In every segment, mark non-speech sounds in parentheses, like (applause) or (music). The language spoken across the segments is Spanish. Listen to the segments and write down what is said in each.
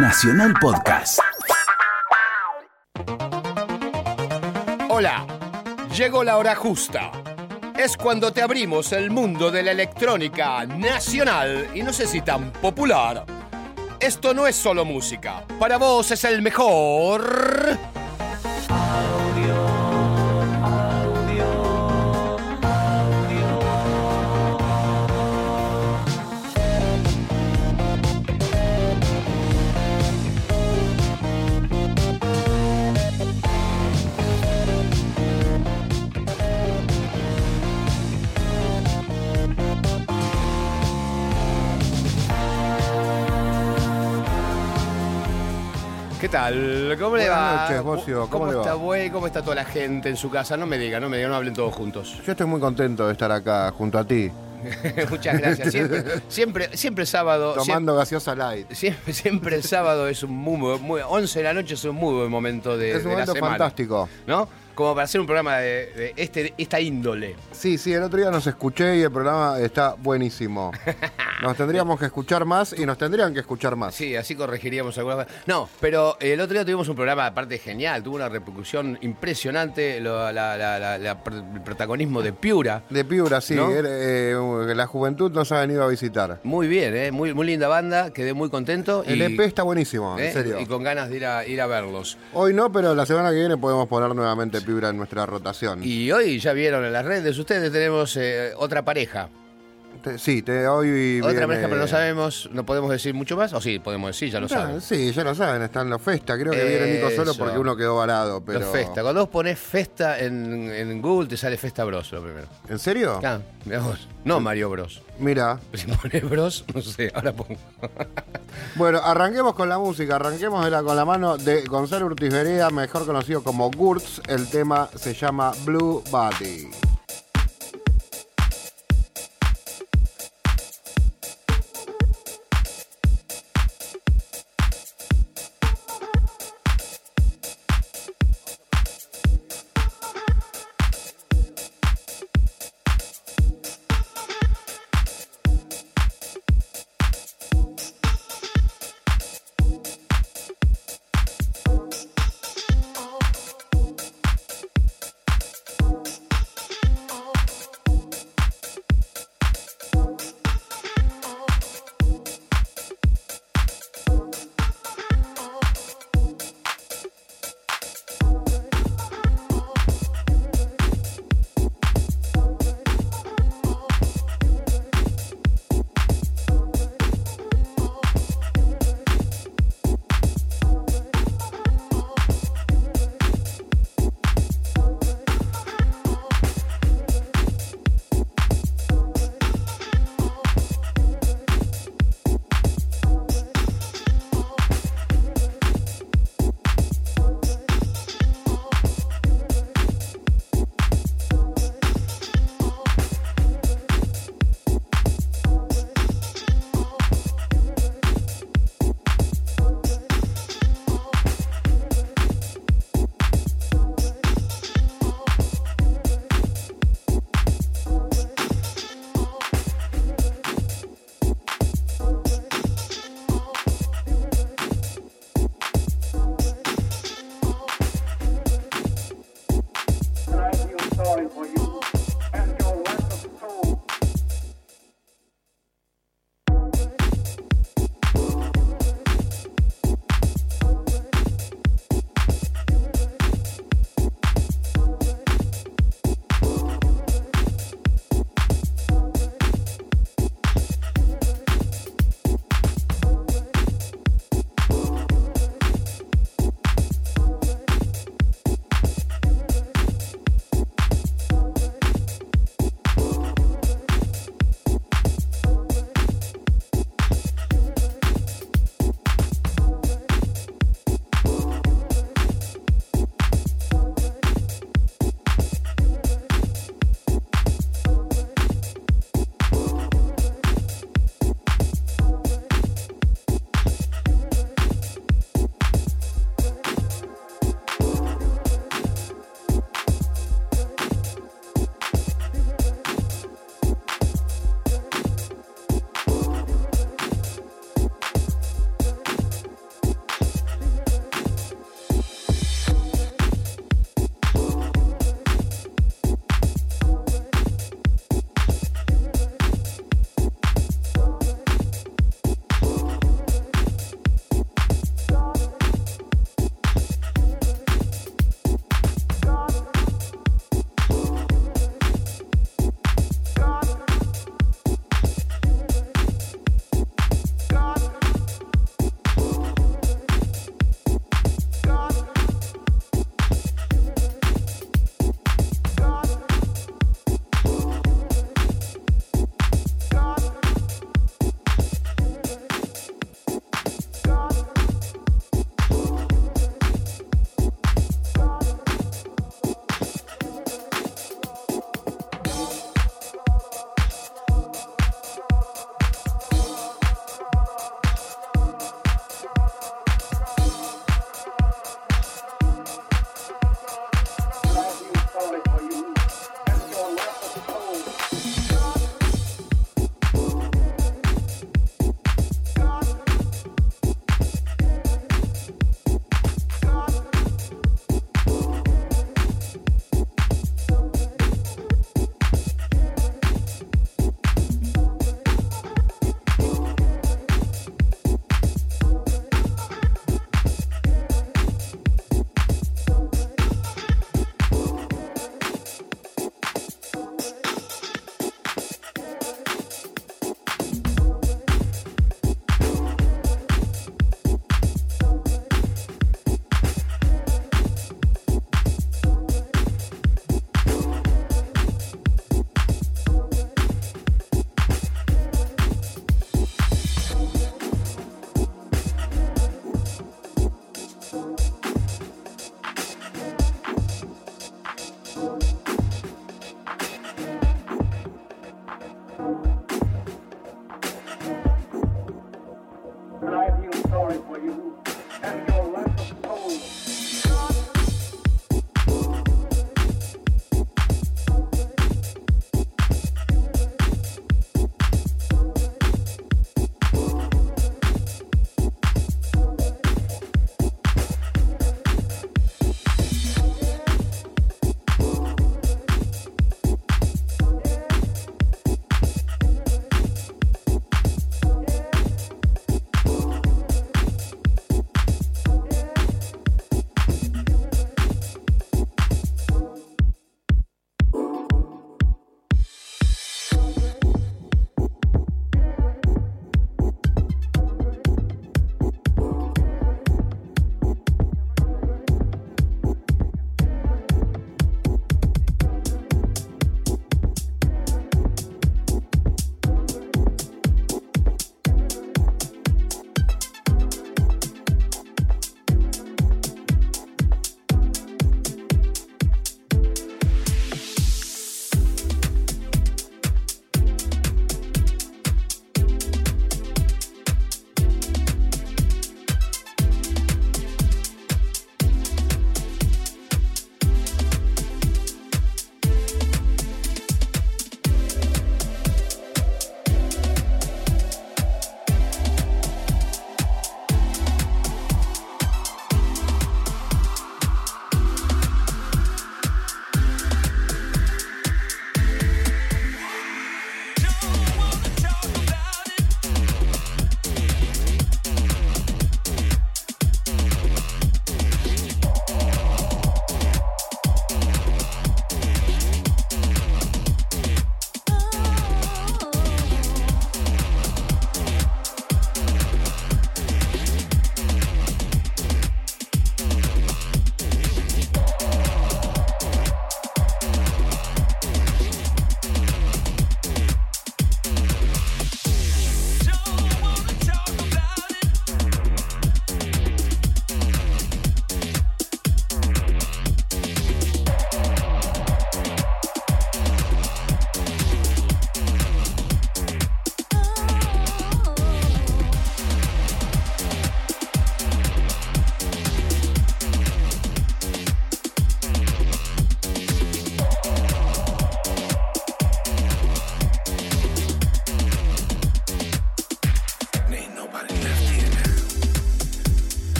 Nacional Podcast. Hola, llegó la hora justa. Es cuando te abrimos el mundo de la electrónica nacional y no sé si tan popular. Esto no es solo música, para vos es el mejor. Tal? ¿Cómo le Buenas va? noches, Bocio. ¿Cómo le va? está, güey? ¿Cómo está toda la gente en su casa? No me diga, no me diga, no hablen todos juntos. Yo estoy muy contento de estar acá junto a ti, (laughs) Muchas gracias. Siempre, (laughs) siempre, siempre sábado. tomando gaseosa light. Siempre, siempre el sábado es un muy, muy 11 de la noche es un muy buen momento de, es un de la momento semana, fantástico. ¿no? Como para hacer un programa de, de este, de esta índole. Sí, sí, el otro día nos escuché y el programa está buenísimo. (laughs) Nos tendríamos que escuchar más y nos tendrían que escuchar más. Sí, así corregiríamos algunas cosas. No, pero el otro día tuvimos un programa aparte genial, tuvo una repercusión impresionante, lo- la- la- la- la- el protagonismo de Piura. De Piura, sí. ¿No? eh, la juventud nos ha venido a visitar. Muy bien, ¿eh? muy, muy linda banda, quedé muy contento. El y, EP está buenísimo, ¿eh? en serio. Y con ganas de ir a, ir a verlos. Hoy no, pero la semana que viene podemos poner nuevamente En nuestra rotación. Y hoy ya vieron en las redes, ustedes tenemos eh, otra pareja. Te- sí, te, hoy Otra viene- pareja, pero no sabemos, no podemos decir mucho más. O sí, podemos decir, ya lo saben. Sí, ya lo saben, está en la festa. Creo que viene Nico solo porque uno quedó varado. Pero... Los Festa. Cuando vos pones Festa en, en Google, te sale Festa Bros lo primero. ¿En serio? Ah, vos. No Mario Bros. Mira. Si pones Bros, no sé, ahora pongo. (laughs) Bueno, arranquemos con la música, arranquemos de la- con la mano de Gonzalo Urtiz Berea, mejor conocido como Gurtz. El tema se llama Blue Body.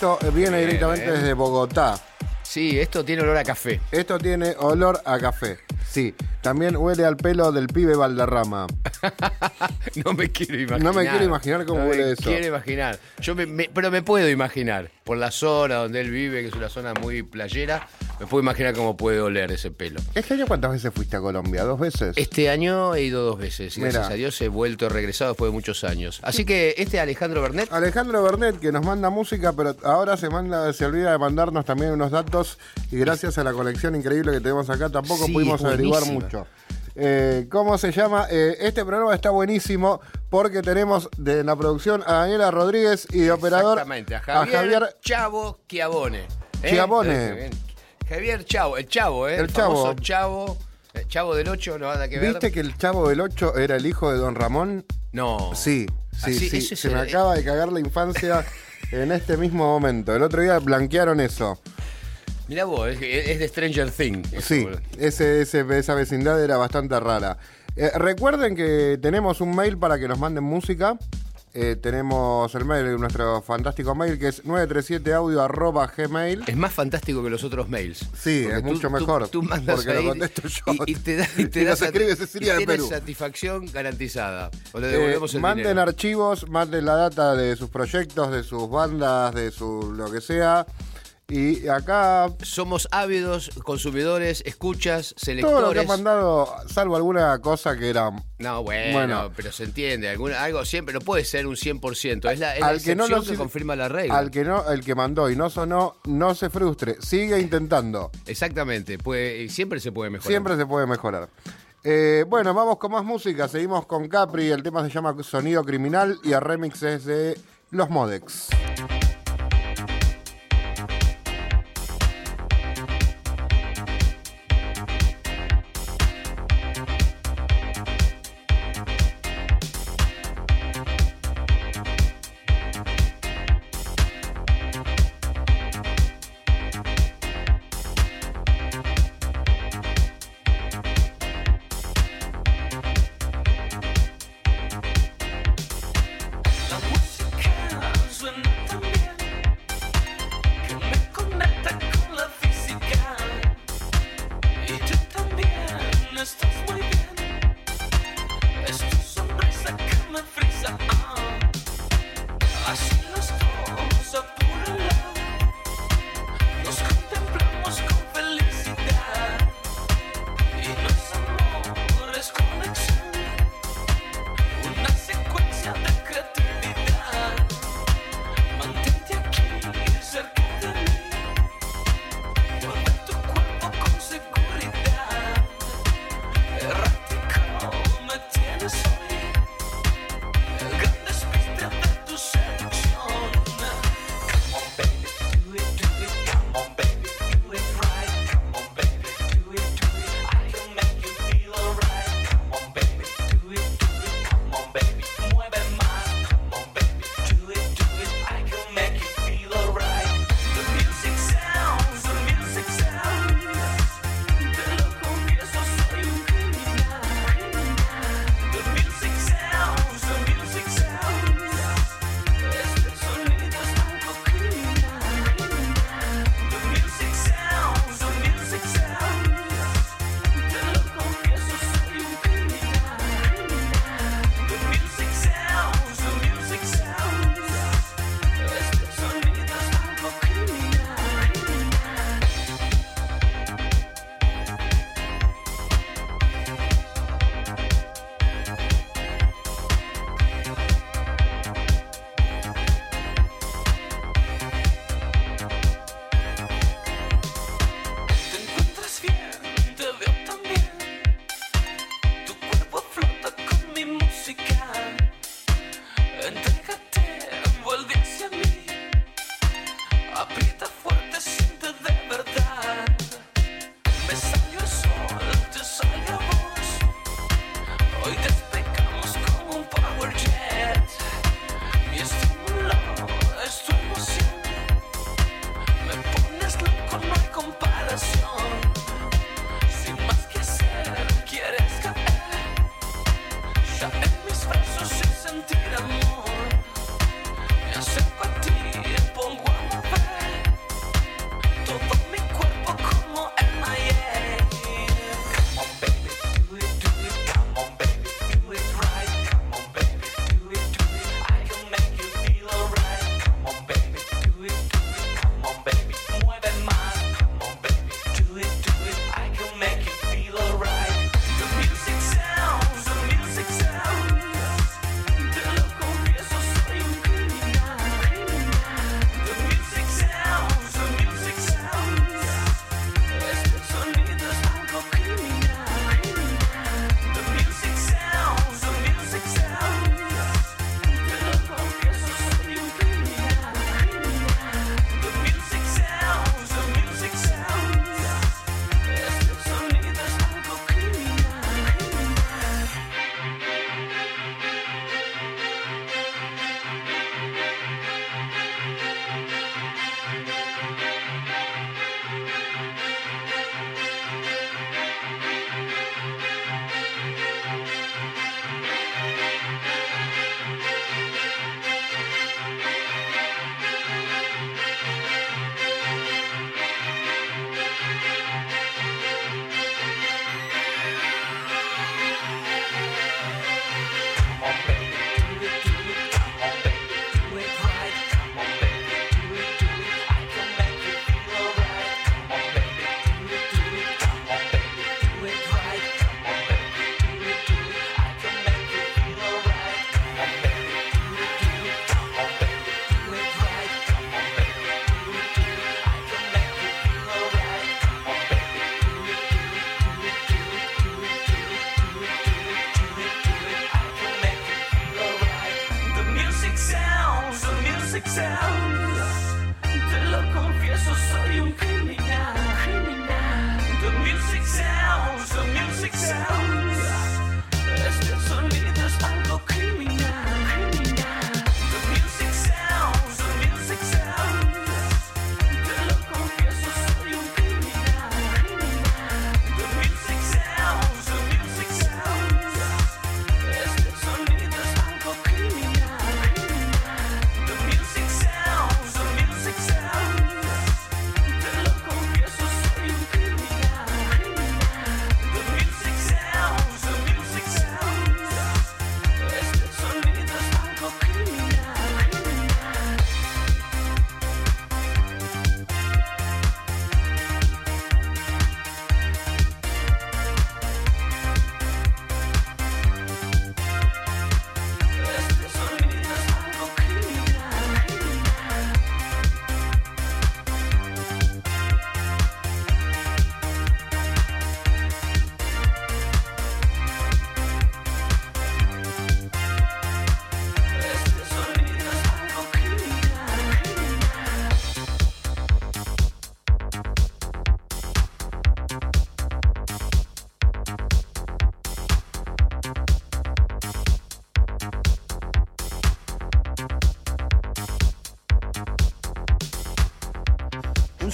Esto viene directamente bien. desde Bogotá. Sí, esto tiene olor a café. Esto tiene olor a café. Sí, también huele al pelo del pibe Valderrama. (laughs) No me quiero imaginar. No me quiero imaginar cómo No huele me eso. quiero imaginar. Yo me- me- pero me puedo imaginar. Por la zona donde él vive, que es una zona muy playera, me puedo imaginar cómo puede oler ese pelo. ¿Este año cuántas veces fuiste a Colombia? ¿Dos veces? Este año he ido dos veces. y Gracias a Dios he vuelto, he regresado después de muchos años. Así que este Alejandro Bernet, Alejandro Bernet, que nos manda música, pero ahora se manda, se olvida de mandarnos también unos datos y gracias a la colección increíble que tenemos acá tampoco Sí, pudimos averiguar mucho. Eh, ¿Cómo se llama? Eh, este programa está buenísimo porque tenemos de la producción a Daniela Rodríguez y de operador exactamente, a Javier, Chavo Chiavone. ¿eh? Chiavone. Javier Chavo, el Chavo, ¿eh? El Chavo. famoso Chavo. El Chavo del 8, no nada que ver. ¿Viste que el chavo del 8 era el hijo de Don Ramón? No. Sí, sí, Así- sí. Se me el- acaba de cagar la infancia en este mismo momento. El otro día blanquearon eso. Mirá vos, es, es de Stranger Things. Sí, ese, ese- esa vecindad era bastante rara. Eh, recuerden que tenemos un mail para que nos manden música. Eh, tenemos el mail, nuestro fantástico mail, que es 937audio.gmail. Es más fantástico que los otros mails. Sí, es mucho mejor, Tú, mandas porque lo contesto yo. Y, y te da, y (laughs) te Y da nos escribe sati- Cecilia y de tienes Perú. satisfacción garantizada. O le Eh, el manden dinero. archivos, manden la data de sus proyectos, de sus bandas, de su lo que sea. Y acá Somos ávidos consumidores, escuchas, todo lo que selectores. han mandado, salvo alguna cosa que era No, bueno, Bueno. pero se entiende. alguna- algo siempre, no puede ser un 100%. Es la, es la al que no lo que confirma la regla. Al que no, el que mandó y no sonó, no se frustre, sigue intentando. Exactamente. Puede, siempre se puede mejorar. Siempre se puede mejorar. Eh, bueno, vamos con más música. Seguimos con Capri. El tema se llama Sonido Criminal y el remix es de Los Modex.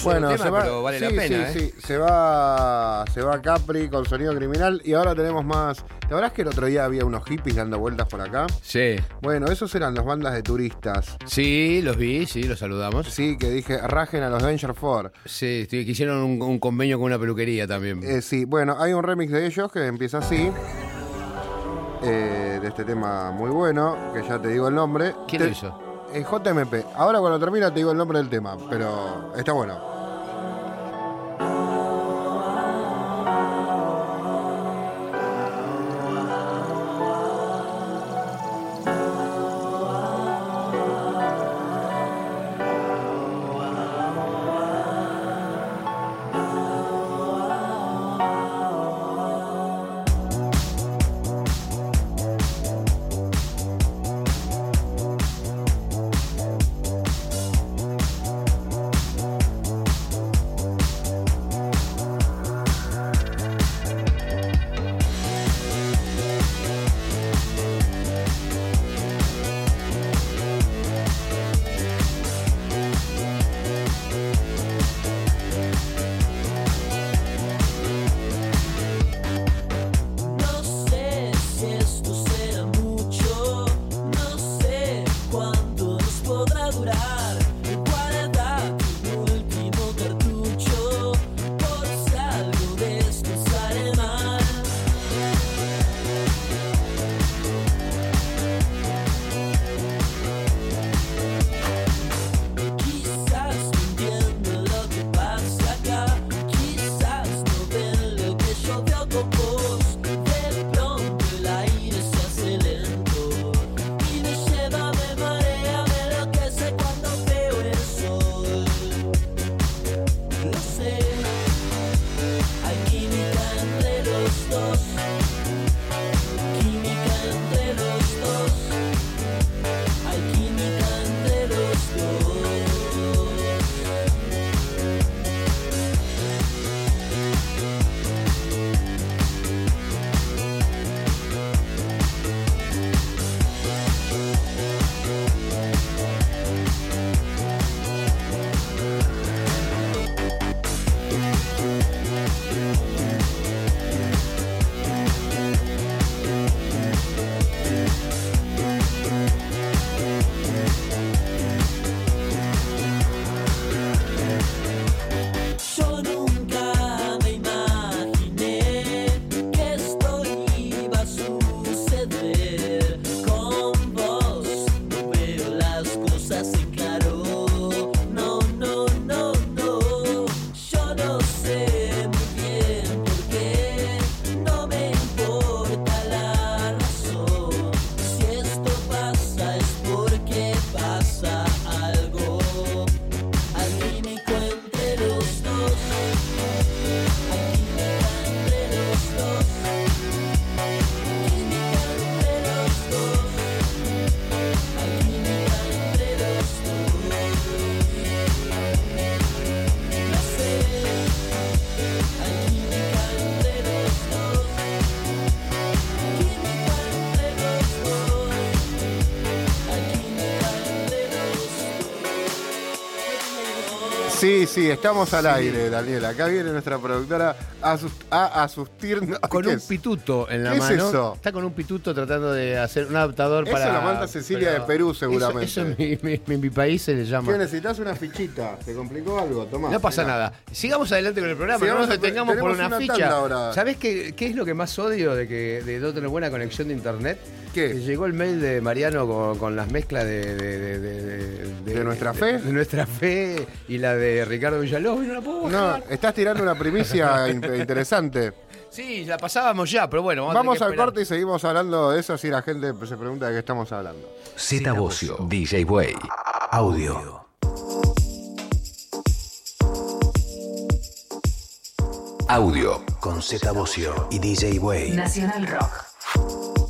Bueno, tema, se va, pero vale sí, la pena, sí, ¿eh? sí, se va, se va Capri con sonido criminal y ahora tenemos más. ¿Te acordás que el otro día había unos hippies dando vueltas por acá? Sí. Bueno, esos eran las bandas de turistas. Sí, los vi, sí, los saludamos. Sí, que dije, rajen a los Danger Four. Sí, sí, que hicieron un, un convenio con una peluquería también. Eh, sí, bueno, hay un remix de ellos que empieza así. eh, de este tema muy bueno, que ya te digo el nombre. ¿Quién Te- lo hizo? eh, JMP. Ahora cuando termina te digo el nombre del tema, pero está bueno. Sí, estamos al aire, Daniel. Acá viene nuestra productora a, asus- a asustirnos. Con ¿Qué un es? pituto en la ¿Qué es mano. eso? Está con un pituto tratando de hacer un adaptador Eso para. lo manda Cecilia de Perú, seguramente. Eso, eso en, mi, mi- en mi país se le llama. ¿Qué necesitas una fichita? ¿Te complicó algo? Tomá. No pasa mirá. nada. Sigamos adelante con el programa, Sigamos no nos detengamos por una, una ficha. ¿Sabés qué, qué es lo que más odio de que de no tener buena conexión de internet? ¿Qué? Que llegó el mail de Mariano con, con las mezclas de, de, de- de- de- ¿De nuestra fe? De, nuestra fe y la de Ricardo Villalobos no la puedo No, bajar. estás tirando una primicia (laughs) in- interesante. Sí, la pasábamos ya, pero bueno. Vamos, a Vamos al corte y seguimos hablando de eso si la gente se pregunta de qué estamos hablando. Z Bocio, DJ Way. Audio. Audio con Z Bocio y DJ Way. Nacional Rock.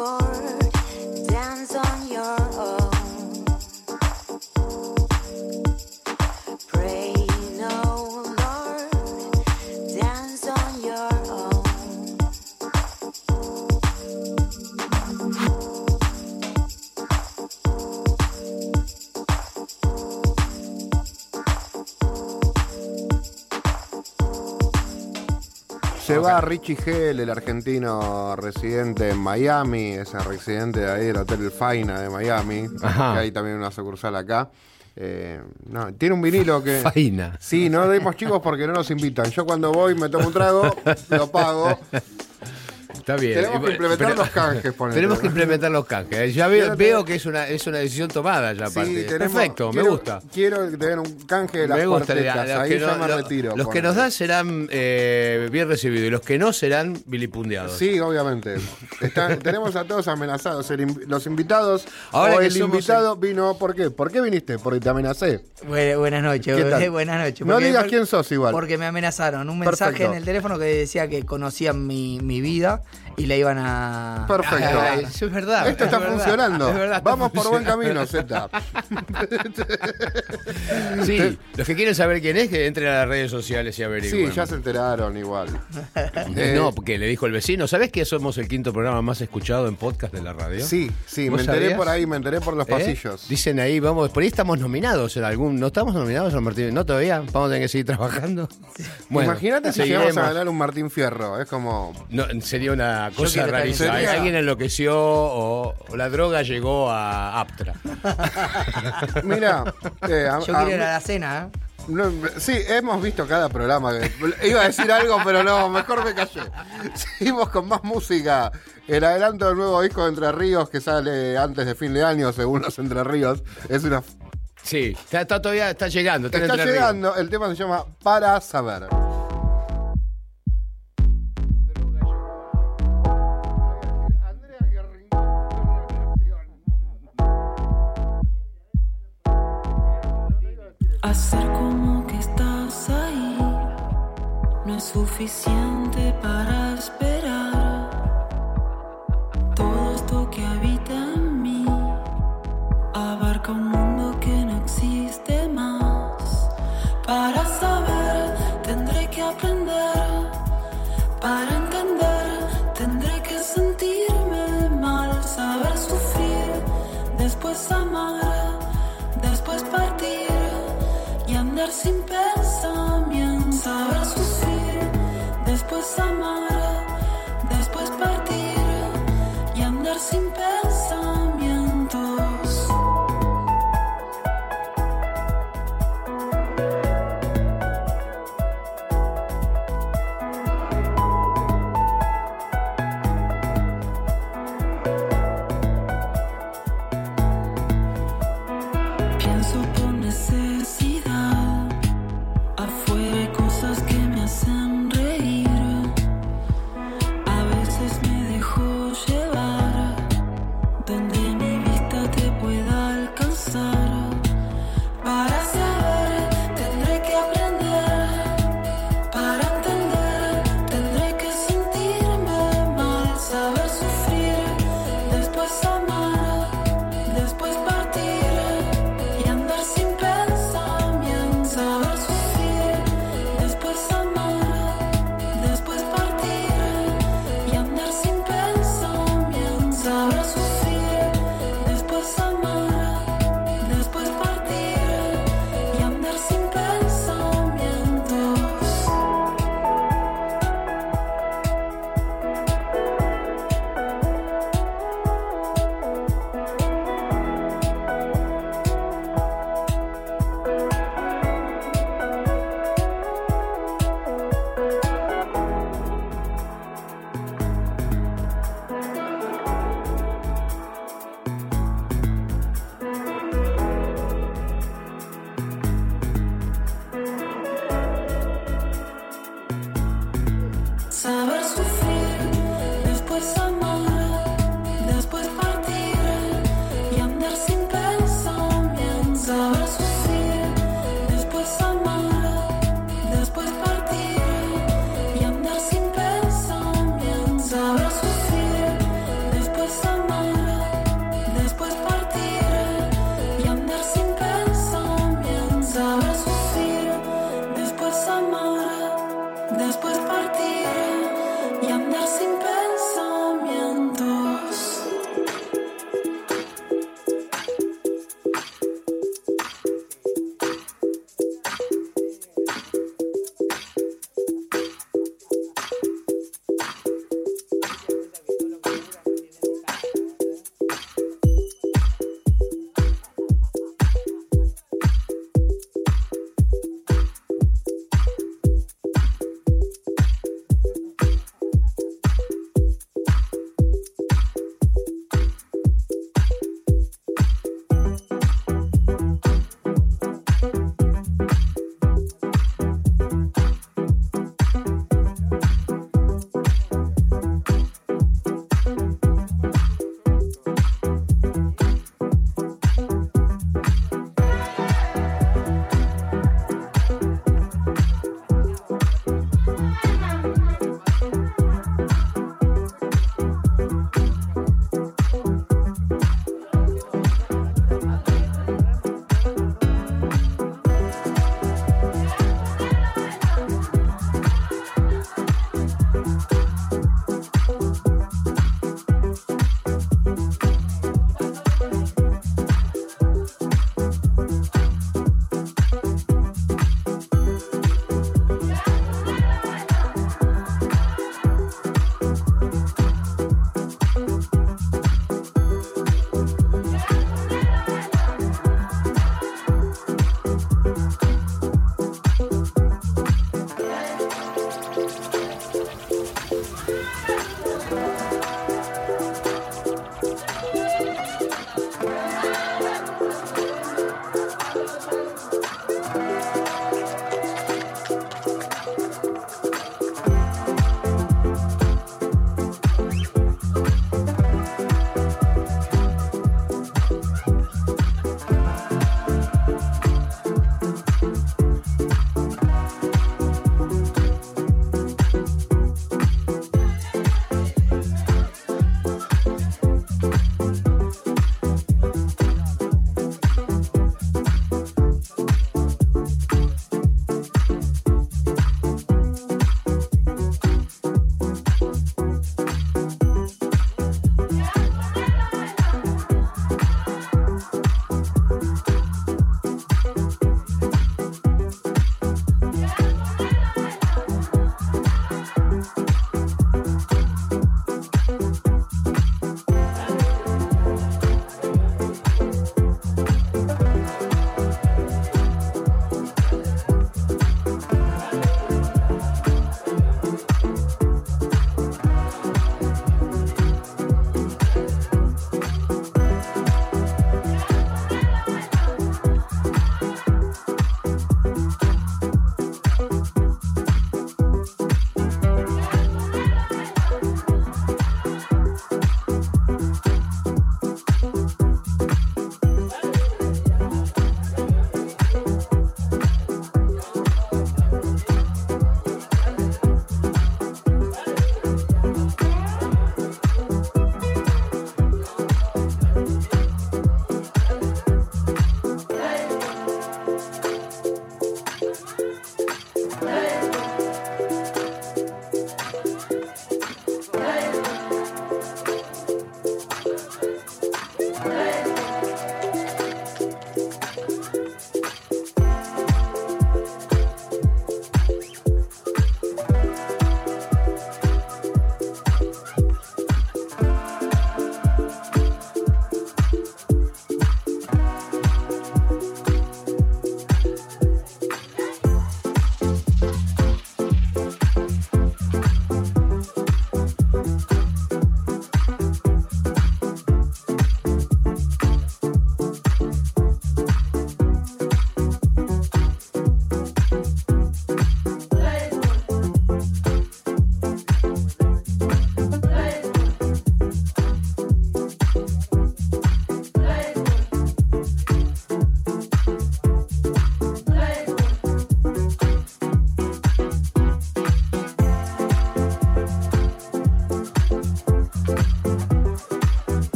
Oh. Richie Hell, el argentino residente en Miami, es el residente de ahí del Hotel El Faina de Miami, Ajá. que hay también una sucursal acá. Eh, no, tiene un vinilo que... (laughs) Faina. Sí, no dimos chicos porque no nos invitan. Yo cuando voy me tomo un trago, (laughs) lo pago. Está bien. Tenemos que implementar los canjes, (laughs) ponele. Tenemos que implementar los canjes. Ya veo, Quiero veo que es una, es una decisión tomada ya, Sí, aparte. tenemos- Perfecto, me quiero- gusta. Quiero tener un canje de las Me gusta. cuartetas. los Ahí que ya no- me lo- retiro. los que nos dan serán eh, bien recibidos y los que no serán vilipundiados. Sí, obviamente. (laughs) Tenemos a todos amenazados. El los invitados Ahora o que el invitado vino. ¿Por qué? ¿Por qué viniste? Porque te amenacé. Bu- buenas noches, ¿Qué tal? bu- buenas noches. No digas quién sos igual. Porque me amenazaron. Un mensaje Perfecto. en el teléfono que decía que conocían mi, mi vida y la iban a. Perfecto. Ay, eso es verdad. Esto es está verdad, funcionando. es verdad, está Vamos por buen camino, Z. (laughs) Sí, los que quieren saber quién es, que entren a las redes sociales y averigüen. Sí, ya se enteraron igual. (laughs) Eh, No, porque le dijo el vecino. ¿Sabés que somos el quinto programa más escuchado en podcast de la radio? Sí, sí, me ¿Vos enteré sabías? por ahí, me enteré por los ¿Eh? pasillos. Dicen ahí, vamos, por ahí estamos nominados en algún. ¿No estamos nominados al Martín? ¿No todavía? ¿Vamos a tener que seguir trabajando? Bueno, Imagínate si llegamos a ganar un Martín Fierro. Es como. No, sería una cosa rarísima. esa. Alguien enloqueció o, o la droga llegó a Aptra. (laughs) Mira, eh, a- Yo a quiero ir a la cena. ¿eh? No, sí, hemos visto cada programa. Iba a decir algo, pero no, mejor me callé. Seguimos con más música. El adelanto del nuevo disco de Entre Ríos que sale antes de fin de año, según los Entre Ríos. Es una. Sí, está, está todavía está llegando. Está, Ríos. llegando, el tema se llama Para Saber. Hacer como que estás ahí no es suficiente para sin pensamiento. Saber sufrir, después amar,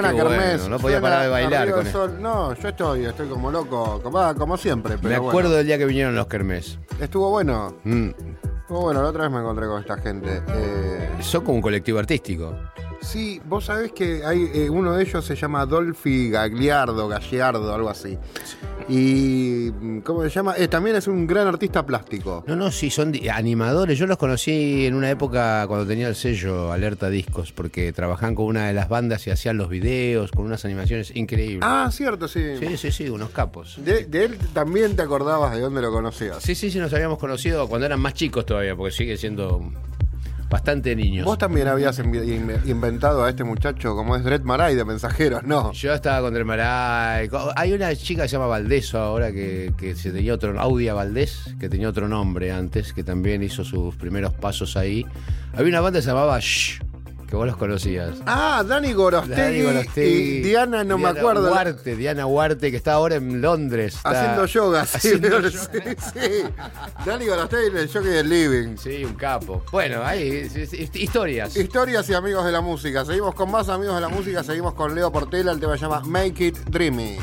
Suena Qué Kermés. bueno, no podía suena parar de bailar Arriba con del esto. Sol. No, yo estoy, estoy como loco, como, ah, como siempre. Pero Me bueno. acuerdo del día que vinieron los Kermés. Estuvo bueno. Mm. Estuvo bueno, la otra vez me encontré con esta gente. Eh, Son como un colectivo artístico. sí, vos sabés que hay eh, uno de ellos se llama Dolphy Gagliardo, Galliardo, algo así. Y, mm, ¿cómo se llama? Eh, también es un gran artista plástico. No, no, sí, son animadores. Yo los conocí en una época cuando tenía el sello Alerta Discos, porque trabajaban con una de las bandas y hacían los videos con unas animaciones increíbles. Ah, cierto, sí. Sí, sí, sí, unos capos. De, de él también te acordabas de dónde lo conocías. Sí, sí, sí, nos habíamos conocido cuando eran más chicos todavía, porque sigue siendo bastante niños. Vos también habías inventado a este muchacho como es Dred Maray de Mensajeros, ¿no? Yo estaba con Maray. Hay una chica que se llama Valdés ahora que, que se tenía otro Audia Valdés, que tenía otro nombre antes, que también hizo sus primeros pasos ahí. Había una banda que se llamaba Shh, que vos los conocías. Ah, Dani Gorostegui, Dani Gorostegui, y Diana, no me acuerdo. Huarte, Diana Huarte, que está ahora en Londres. Haciendo yoga, sí, haciendo (laughs) sí, yoga. sí. Dani Gorostegui en el Jockey del Living. Sí, un capo. Bueno, ahí, sí, sí, historias. Historias y amigos de la música. Seguimos con más amigos de la música, seguimos con Leo Portela, el tema se llama Make It Dreamy.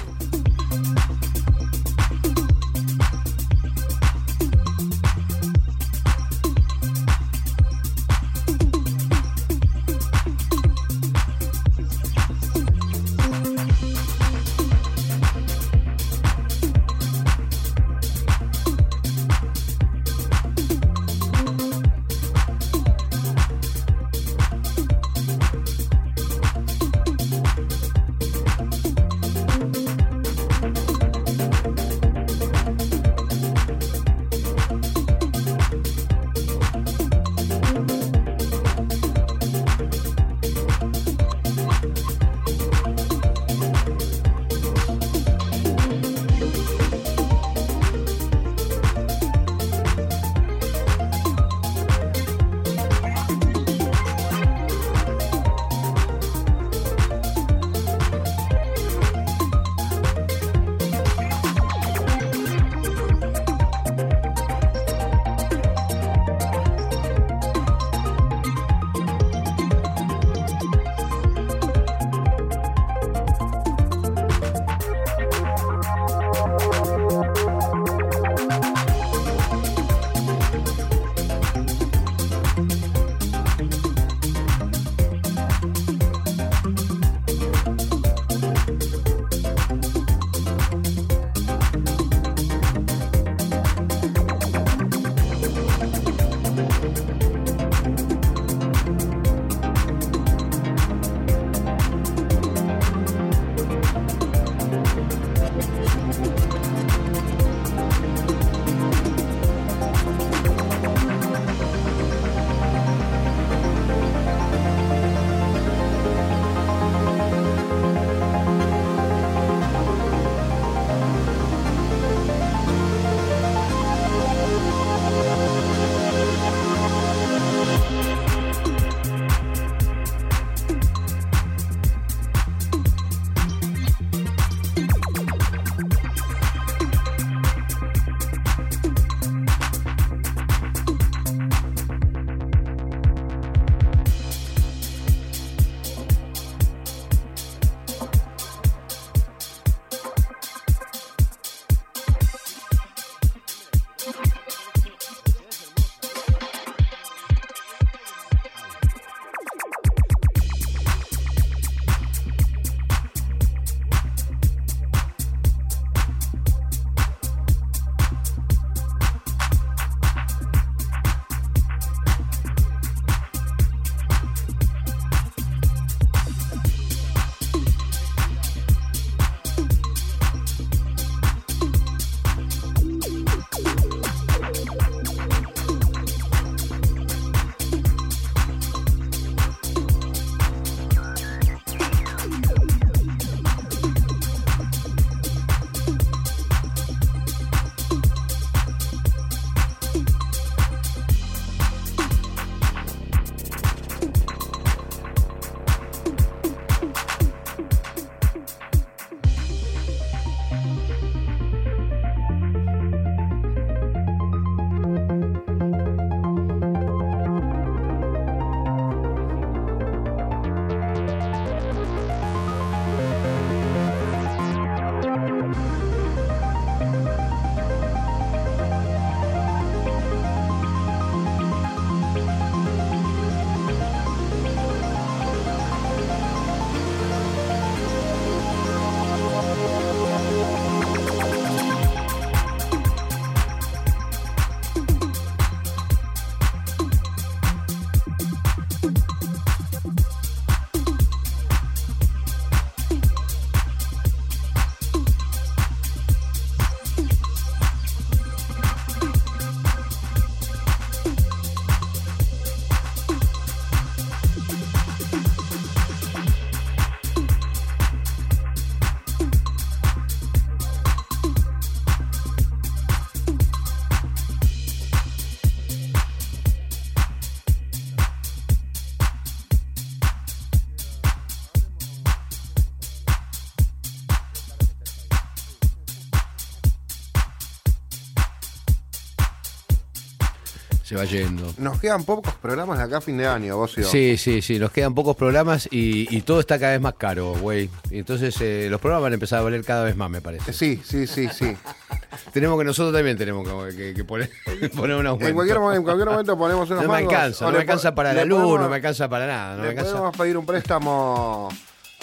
Se va yendo. Nos quedan pocos programas de acá a fin de año, vos y. Sí, sí, sí, nos quedan pocos programas y, y todo está cada vez más caro, güey. Entonces eh, los programas van a empezar a valer cada vez más, me parece. Sí, sí, sí, sí. (laughs) Tenemos que nosotros también tenemos que, que- que poner, (laughs) poner un aumento. En cualquier, momento, en cualquier momento ponemos (laughs) unos no me mangos, alcanza, no me alcanza para la luz, podemos- no me alcanza para nada. No me Le alcanza. podemos pedir un préstamo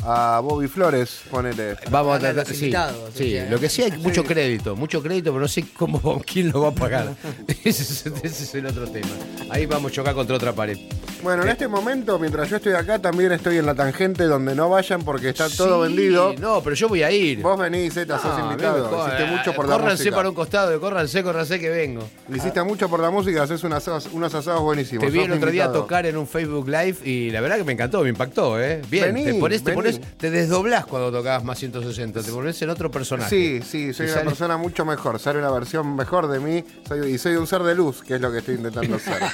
a Bobby Flores, ponele. Vamos a tratar, sí, invitados, sí, así, lo que sí hay mucho crédito, mucho crédito, pero no sé cómo, (laughs) quién lo va a pagar. (laughs) ese, es, ese es el otro tema. Ahí vamos a chocar contra otra pared. Bueno, en este momento, mientras yo estoy acá, también estoy en la tangente donde no vayan porque está todo Sí, vendido. No, pero yo voy a ir. Vos venís, Zeta, sos No, invitado. Hiciste mucho por la Córranse música. para un costado, córranse, córranse que vengo. Hiciste mucho por la música, haces unos asados, unos asados buenísimos. Te vi sos el otro día invitado. tocar en un Facebook Live y la verdad que me encantó, me impactó, ¿eh? Bien, Vení, te, pones, te, vení. pones- te desdoblás cuando tocabas más 160, te pones en otro personaje. Sí, sí, soy Y una sale- persona mucho mejor. Sale una versión mejor de mí soy, y soy un ser de luz, que es lo que estoy intentando ser. (laughs)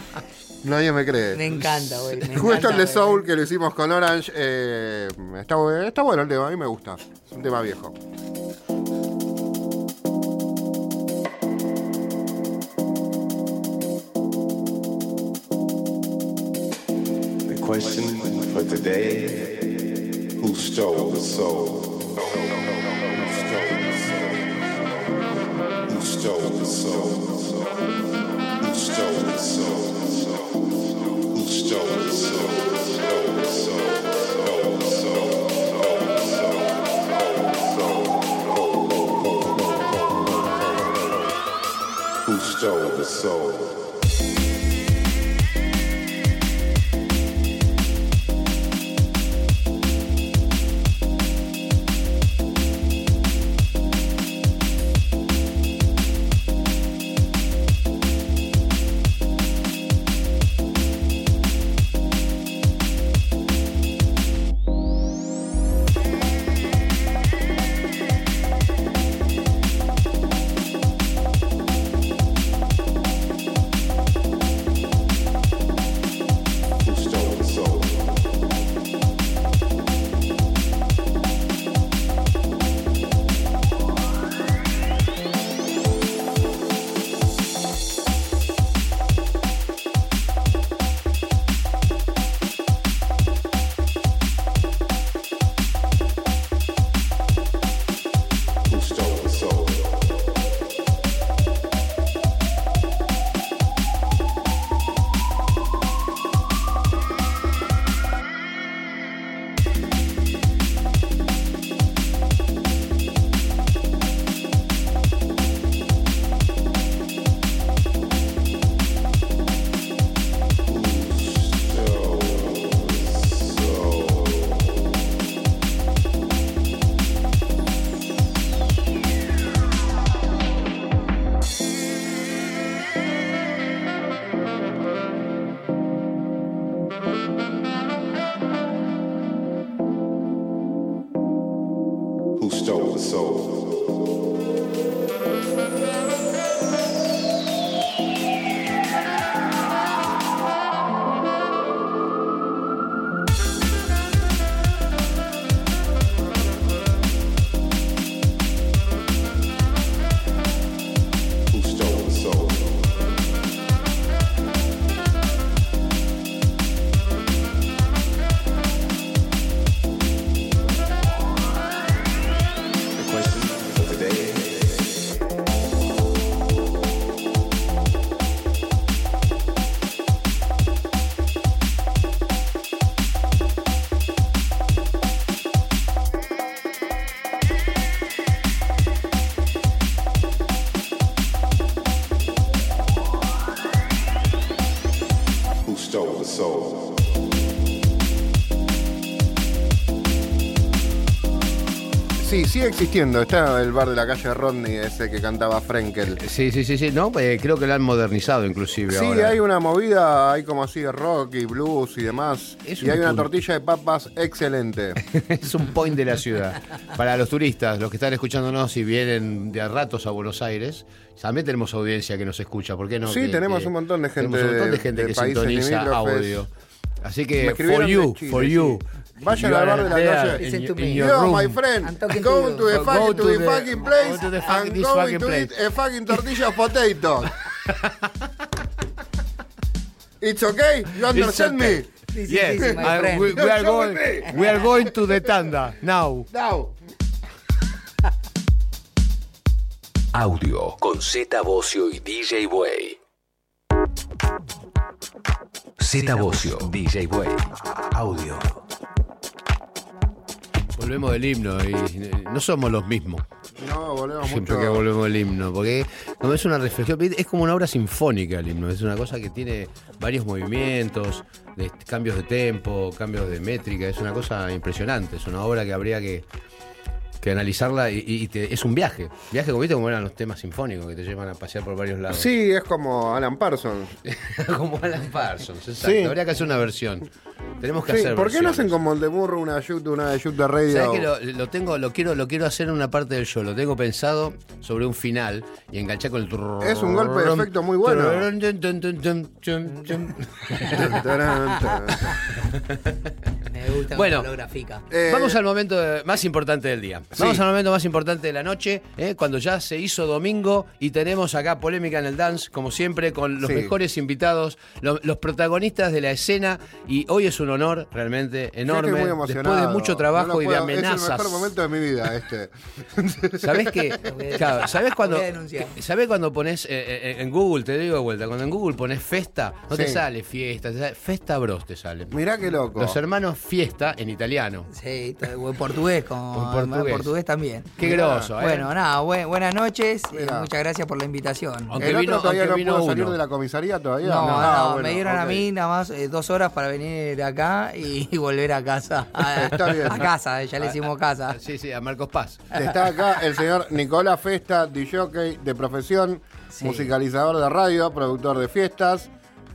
(laughs) Nadie me cree. Me encanta, güey. (laughs) Justo el de. Soul que lo hicimos con Orange. eh, está, está bueno el tema, a mí me gusta. Es un tema viejo. The question for today Who stole the soul? Who stole the soul? Who stole the soul? Who stole the soul? Sigue existiendo. Está el bar de la calle Rodney, ese que cantaba Frenkel. Sí, sí, sí, sí. No, eh, creo que lo han modernizado inclusive Sí, ahora. hay una movida, hay como así de rock y blues y demás. Es y un hay una tortilla de papas excelente. (laughs) es un point de la ciudad. Para los turistas, los que están escuchándonos y vienen de a ratos a Buenos Aires, también tenemos audiencia que nos escucha. ¿Por qué no? Sí, Que- tenemos que- un montón de gente Tenemos un montón de gente de que sintoniza audio. Así que, for you, for sí. you. Vayan You al bar are de la calle. Listen to me. Yo, my friend, go to the Go fucking, to the fucking place go to the fucking- and going fucking to place. eat a fucking tortilla of potato. (laughs) It's okay, you understand okay. me? Yes, we, we are going, we are going to the tanda now. Now. (laughs) Audio con Z Bocio y DJ Way. Z Bocio, DJ Way. Audio. Volvemos del himno y no somos los mismos. No, volvemos Siempre mucho. que volvemos del himno, porque como es una reflexión, es como una obra sinfónica el himno, es una cosa que tiene varios movimientos, de cambios de tempo, cambios de métrica, es una cosa impresionante, es una obra que habría que, que analizarla y, y te- es un viaje, viaje como viste como eran los temas sinfónicos que te llevan a pasear por varios lados. Sí, es como Alan Parsons. (laughs) como Alan Parsons, exacto, Sí. habría que hacer una versión. Tenemos que Sí, hacer ¿Por qué no hacen como el de Burro una shoot, una de shoot de radio? ¿Sabes que lo, lo tengo, lo quiero, lo quiero hacer en una parte del show? Lo tengo pensado sobre un final y enganchar con el. Es un golpe de efecto muy bueno. Me gusta Bueno. lo grafica. Eh, Vamos al momento más importante del día. Vamos Sí. al momento más importante de la noche, eh, cuando ya se hizo domingo y tenemos acá polémica en el dance, como siempre, con los Sí. mejores invitados, lo- los protagonistas de la escena. Y hoy es un honor realmente enorme. estoy muy Después de mucho trabajo No y de amenazas. Es el mejor momento de mi vida este. (laughs) ¿Sabés qué? Claro, ¿sabés cuando, Voy a denunciar. ¿sabés cuando pones eh, eh, en Google, te digo de vuelta, cuando en Google pones festa, no te sale fiesta, te sale Festa Bros te sale. Mirá qué loco. Los hermanos Fiesta en italiano. Sí, o en portugués, como en portugués. Portugués también. Qué groso, ¿eh? Bueno, nada, buen- buenas noches. eh, muchas gracias por la invitación. Aunque ¿El vino- otro todavía aunque no pudo salir de la comisaría todavía? No, no, Ah, bueno, me dieron a mí nada más eh, dos horas para venir acá y, (laughs) y volver a casa. A, (laughs) Está bien. a casa, ya le hicimos casa. Sí, sí, a Marcos Paz. Está acá el señor Nicolás Festa, DJ de profesión, Sí. musicalizador de radio, productor de fiestas,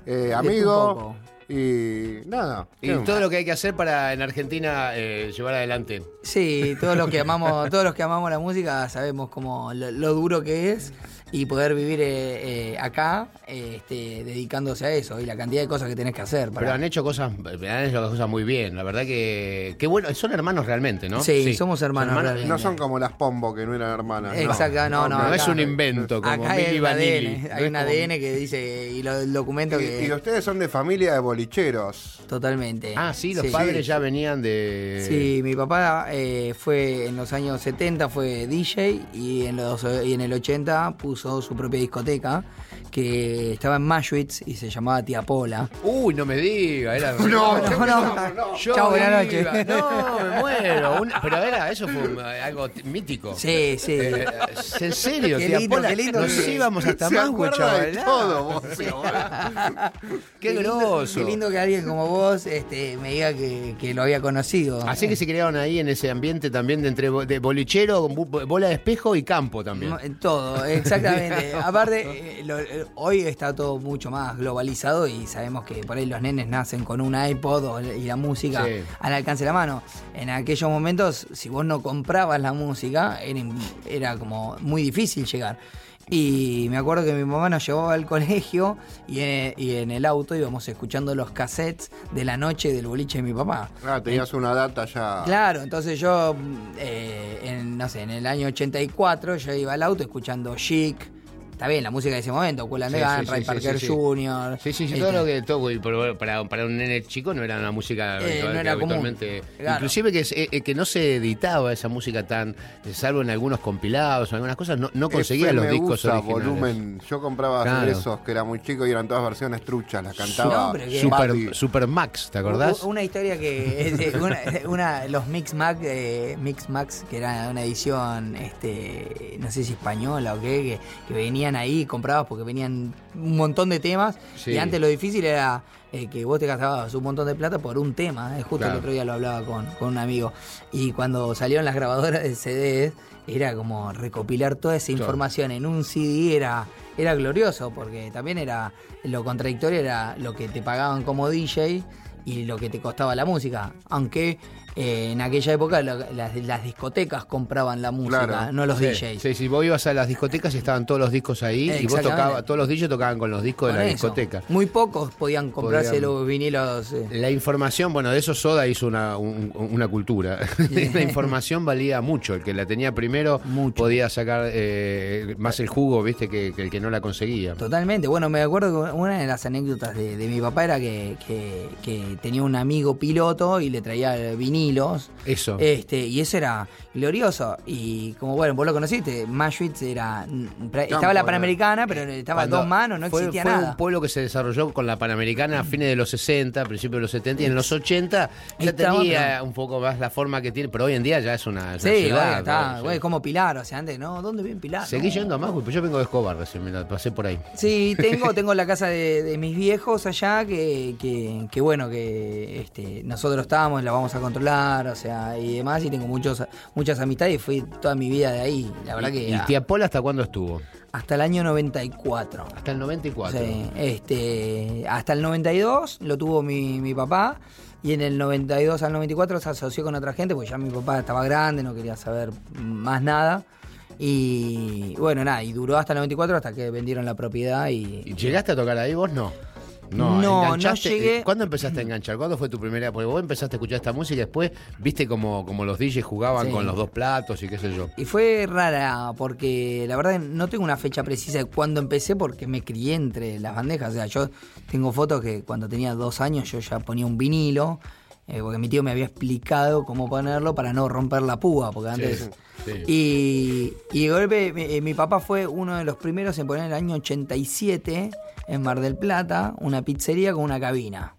eh, amigo. Y nada. Y todo lo que hay que hacer para en Argentina eh, llevar adelante. Sí, todos los que amamos, todos los que amamos la música sabemos como lo, lo duro que es y poder vivir eh, eh, acá eh, este, dedicándose a eso y la cantidad de cosas que tenés que hacer. Para... Pero han hecho cosas, han hecho cosas muy bien. La verdad que. Qué bueno. Son hermanos realmente, ¿no? Sí, somos hermanos realmente. No son como las Pombo que no eran hermanas. no. Exacto, no, no. No, acá- es un invento como Acá Milli hay un Vanilli. ADN, No hay es un como- ADN que dice y lo, el documento Y, que y ustedes son de familia de bolicheros. totalmente. Ah, sí, los padres ya venían de. Sí, mi papá eh, fue en los años 70 fue DJ y en los y en el 80 puso su propia discoteca que estaba en Mashwitz y se llamaba Tía Pola. Uy, no me diga, era. (laughs) No, no, no. Yo Chao, buenas noches. No, me muero. Una- pero era, eso fue un- algo mítico. Sí, sí. Eh, en serio, Qué tía lindo, Pola, qué lindo Nos que- íbamos hasta bailar. todo, vos, (laughs) sí. (laughs) Qué lindo- groso. Qué lindo que alguien como vos este, me diga que, que lo había conocido. Así que se crearon ahí en ese ambiente también de entre de bolichero, bola de espejo y campo también. M- Todo, exactamente. Aparte, eh, lo- eh, hoy está todo mucho más globalizado y sabemos que por ahí los nenes nacen con un iPod y la música Sí. al alcance de la mano. En aquellos momentos, si vos no comprabas la música, era, era como muy difícil llegar. Y me acuerdo que mi mamá nos llevaba al (laughs) colegio y en, y en el auto íbamos escuchando los cassettes de la noche del boliche de mi papá. Ah, tenías una data ya. Claro, entonces yo, eh, en, no sé, en el año 84, yo iba al auto escuchando Chic. Está bien, la música de ese momento, Cool and Sí, Ray sí, Parker sí, sí. Jr. Sí, sí, sí, este, todo lo que todo, para, para un nene chico no era una música Eh, no era común. habitualmente- Claro. inclusive que, se- eh, que no se editaba esa música tan, salvo en algunos compilados o algunas cosas, no, no conseguía los discos USA, originales. volumen. Yo compraba Claro. esos que era muy chico y eran todas versiones truchas. Las cantaba. No, pero que- Super. Super Max, ¿te acordás? u- Una historia que (laughs) una, una- los Mix Max, eh, Mix Max, que era una edición, este, no sé si española o qué, que, que venían ahí, comprabas porque venían un montón de temas. Sí. Y antes lo difícil era eh, que vos te gastabas un montón de plata por un tema. eh, Justo Claro. el otro día lo hablaba con, con un amigo. Y cuando salieron las grabadoras de CDs, era como recopilar toda esa Claro. información en un CD era, era glorioso, porque también era lo contradictorio era lo que te pagaban como DJ y lo que te costaba la música. Aunque eh, en aquella época las, las discotecas compraban la música, Claro. no los Sí, DJs. Sí, sí, vos ibas a las discotecas y estaban todos los discos ahí y vos tocabas, todos los DJs tocaban con los discos Con de la eso. discoteca. Muy pocos podían comprarse Podían- los vinilos. eh. La información, bueno, de eso Soda hizo una, un- una cultura. (laughs) la información valía mucho. El que la tenía primero Mucho. podía sacar eh, más el jugo, viste, que, que el que no la conseguía. Totalmente. Bueno, me acuerdo que una de las anécdotas de, de mi papá era que, que- que tenía un amigo piloto y le traía vinilos. Eso. Este, y eso era glorioso. Y como bueno, vos lo conociste, Mashwitz era. Estaba la. Panamericana, pero estaba a Cuando dos manos, no fue, existía fue nada. un pueblo que se desarrolló con la Panamericana a fines de los 60, principios de los 70 y en los 80 ya tenía pero- un poco más la forma que tiene, pero hoy en día ya es una, es una Sí, ciudad. güey, está, ¿no? güey, Sí. como Pilar, o sea, antes, ¿no? ¿Dónde vive Pilar? Seguí No. yendo a más, güey, pues yo vengo de Escobar recién, me la pasé por ahí. Sí, tengo, (laughs) tengo la casa de, de mis viejos allá, que, que, que bueno, que este, nosotros estábamos, la vamos a controlar, o sea, y demás, y tengo muchos, muchas amistades y fui toda mi vida de ahí, la verdad que ¿Y ah, tía Pola hasta cuándo estuvo? hasta el año 94. Hasta el 94. Sí, este, hasta el 92 lo tuvo mi, mi papá y en el 92 al 94 se asoció con otra gente porque ya mi papá estaba grande, no quería saber más nada. Y bueno, nada, y duró hasta el 94 hasta que vendieron la propiedad y... ¿Y ¿Llegaste a tocar ahí vos? No. No, No, no llegué. ¿Cuándo empezaste a enganchar? ¿Cuándo fue tu primera? Porque vos empezaste a escuchar esta música y después viste como, como los DJs jugaban Sí. con los dos platos y qué sé yo. Y fue rara porque la verdad no tengo una fecha precisa de cuándo empecé porque me crié entre las bandejas. O sea, yo tengo fotos que cuando tenía dos años yo ya ponía un vinilo eh, porque mi tío me había explicado cómo ponerlo para no romper la púa. Porque antes... sí. Y, y de golpe mi, eh, mi papá fue uno de los primeros en poner en el año 87 en Mar del Plata una pizzería con una cabina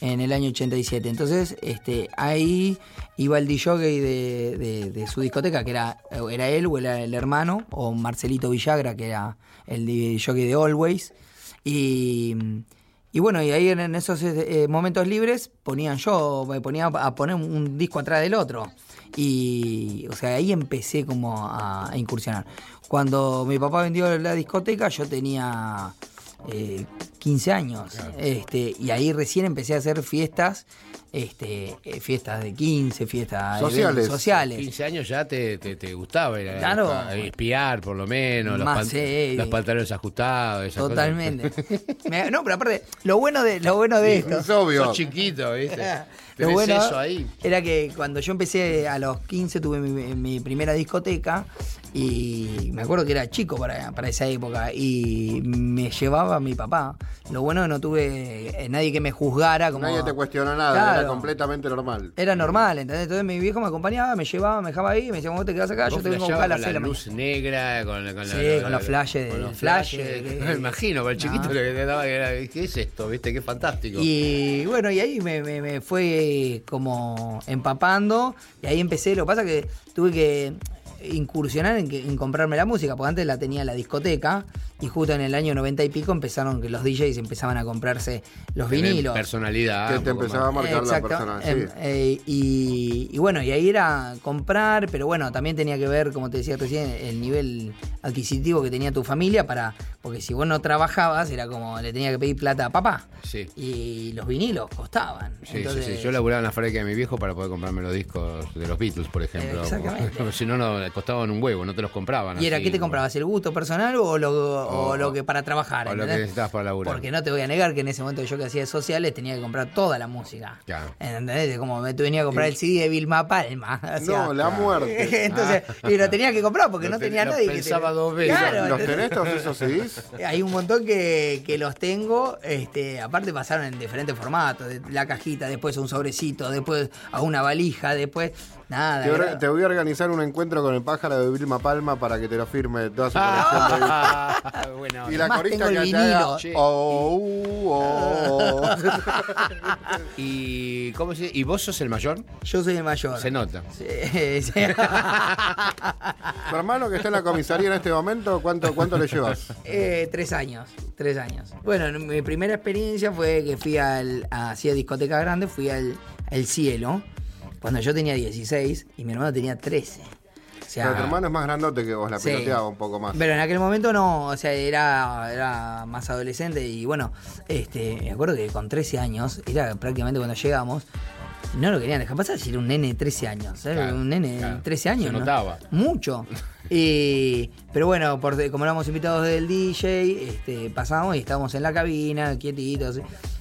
en el año 87. Entonces, este, ahí iba el DJ de, de- de su discoteca, que era, era él o era el hermano, o Marcelito Villagra, que era el DJ de Always. Y, y bueno, y ahí en, esos eh, momentos libres ponían yo, me ponía a poner un disco atrás del otro. Y, o sea, ahí empecé como a incursionar. Cuando mi papá vendió la discoteca, yo tenía eh, 15 años. Este, y ahí recién empecé a hacer fiestas, este, eh, fiestas de 15, fiestas Sociales. sociales. 15 años ya te, te, te gustaba ir a- Claro. a espiar, por lo menos, los, Más, pan- sí. los pantalones ajustados. esas cosas. Totalmente. (laughs) Me- no, pero aparte, lo bueno de, lo bueno de esto. Es obvio. Sos chiquito, ¿viste? Lo bueno eso ahí. era que cuando yo empecé a los 15 tuve mi, mi primera discoteca y me acuerdo que era chico para, para esa época y me llevaba mi papá. Lo bueno es que no tuve eh, nadie que me juzgara como... Nadie te cuestiona nada, Claro. era completamente normal. Era normal, ¿entendés? Entonces mi viejo me acompañaba, me llevaba, me dejaba ahí, me decía, vos te quedás acá, yo te vengo a buscar a las flasheabas 6 con de la mañana. luz negra, con, con la- Sí, la- con los flashes, con los flash, flashes. que- (laughs) Me imagino, para el chiquito No. que te daba que era, ¿qué es esto? ¿Viste? Qué fantástico. Y bueno, y ahí me, me- me fue como empapando y ahí empecé. Lo que pasa que tuve que incursionar en, que- en comprarme la música, porque antes la tenía en la discoteca y justo en el año 90 y pico empezaron que los DJs empezaban a comprarse los vinilos. Personalidad. Que te empezaba a marcar la Exacto. persona. Em, sí. eh, y, y bueno, y ahí era comprar, pero bueno, también tenía que ver, como te decía recién, el nivel adquisitivo que tenía tu familia para, porque si vos no trabajabas, era como le tenía que pedir plata a papá. Sí. Y los vinilos costaban. Sí, Entonces, sí, sí. Yo laburaba en la fábrica de mi viejo para poder comprarme los discos de los Beatles, por ejemplo. Exactamente. (laughs) si no, no, costaban un huevo, no te los compraban. ¿Y era así, qué te como- comprabas? ¿El gusto personal o lo, o O- lo que para trabajar? o lo que necesitabas para laburar. Porque no te voy a negar que en ese momento yo que hacía sociales tenía que comprar toda la música. Claro. ¿Entendés? Como me venía a comprar el CD de Vilma Palma. (laughs) o sea, No, la muerte. (laughs) Entonces, y lo tenía que comprar porque Lo no te- tenía nadie que pensaba te- dos veces. Claro, ¿Los tenés todos esos CDs? (laughs) Hay un montón que, que los tengo, este, aparte pasaron en diferentes formatos, la cajita, después a un sobrecito, después a una valija, después nada. Te, voy a organizar un encuentro con el pájaro de Vilma Palma para que te lo firme toda su colección de Ah, (laughs) bueno, Y la corista que. Che. oh, y, (laughs) ¿cómo se, ¿Y vos sos el mayor? Yo soy el mayor. Se nota. Sí, sí. (laughs) Tu hermano que está en la comisaría en este momento, ¿cuánto, cuánto le llevas? Eh, tres años, tres años. Bueno, mi primera experiencia fue que fui al, hacía discoteca grande, fui al, al cielo, cuando yo tenía 16 y mi hermano tenía 13. O sea, Pero tu hermano es más grandote que vos, la Sí. peloteaba un poco más. Pero en aquel momento no, o sea, era, era más adolescente y bueno, este, me acuerdo que con 13 años, era prácticamente cuando llegamos, no lo querían dejar pasar si era un nene de 13 años. Claro, un nene de claro. 13 años. Se ¿no? notaba. Mucho. (laughs) Y- pero bueno, por, como éramos invitados del DJ, este, pasamos y estábamos en la cabina, quietitos.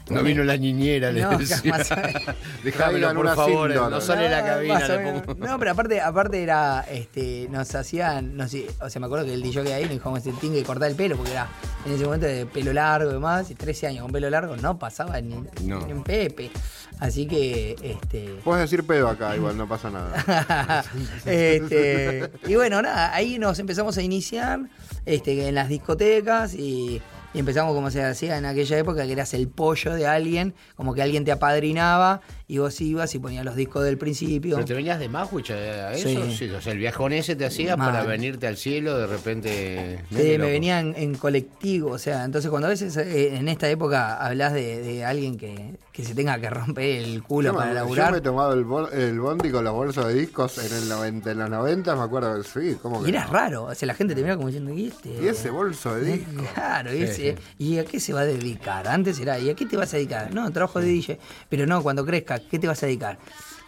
No vino la niñera, le No, decía. (laughs) Traigan por favor. No sale la No, cabina. más o le pongo- No, pero aparte, aparte era, este, nos hacían, no sé, o sea, me acuerdo que el DJ que ahí nos dijo, "Vamos, tiene que cortar el pelo, porque era en ese momento de pelo largo y demás, y 13 años con pelo largo, no pasaba ni, No. ni en Pepe. Así que, este, Puedes decir pedo acá, igual no pasa nada. (laughs) (laughs) este, y bueno, nada, ahí nos empezamos a iniciar este, en las discotecas y, y empezamos como se hacía en aquella época, que eras el pollo de alguien, como que alguien te apadrinaba y vos ibas y ponías los discos del principio. ¿Pero te venías de Mahwich a eso? Sí. Sí. O sea, el viajón ese te hacías Mal. para venirte al cielo de repente. Sí, me loco. venía en, en colectivo, o sea, entonces cuando a veces eh, en esta época hablas de, de alguien que, que se tenga que romper el culo Yo me- para yo laburar. me he tomado el, bol- el bondi con los bolsos de discos en, el 90, en los 90, me acuerdo sí, ¿cómo que Y era no? raro, o sea, la gente te mira como diciendo, ¿y este? Y ese bolso de discos. (laughs) Claro, Sí, ese- sí. ¿y a qué se va a dedicar? Antes era, ¿y a qué te vas a dedicar? No, trabajo de DJ. Pero no, cuando crezca, ¿qué te vas a dedicar?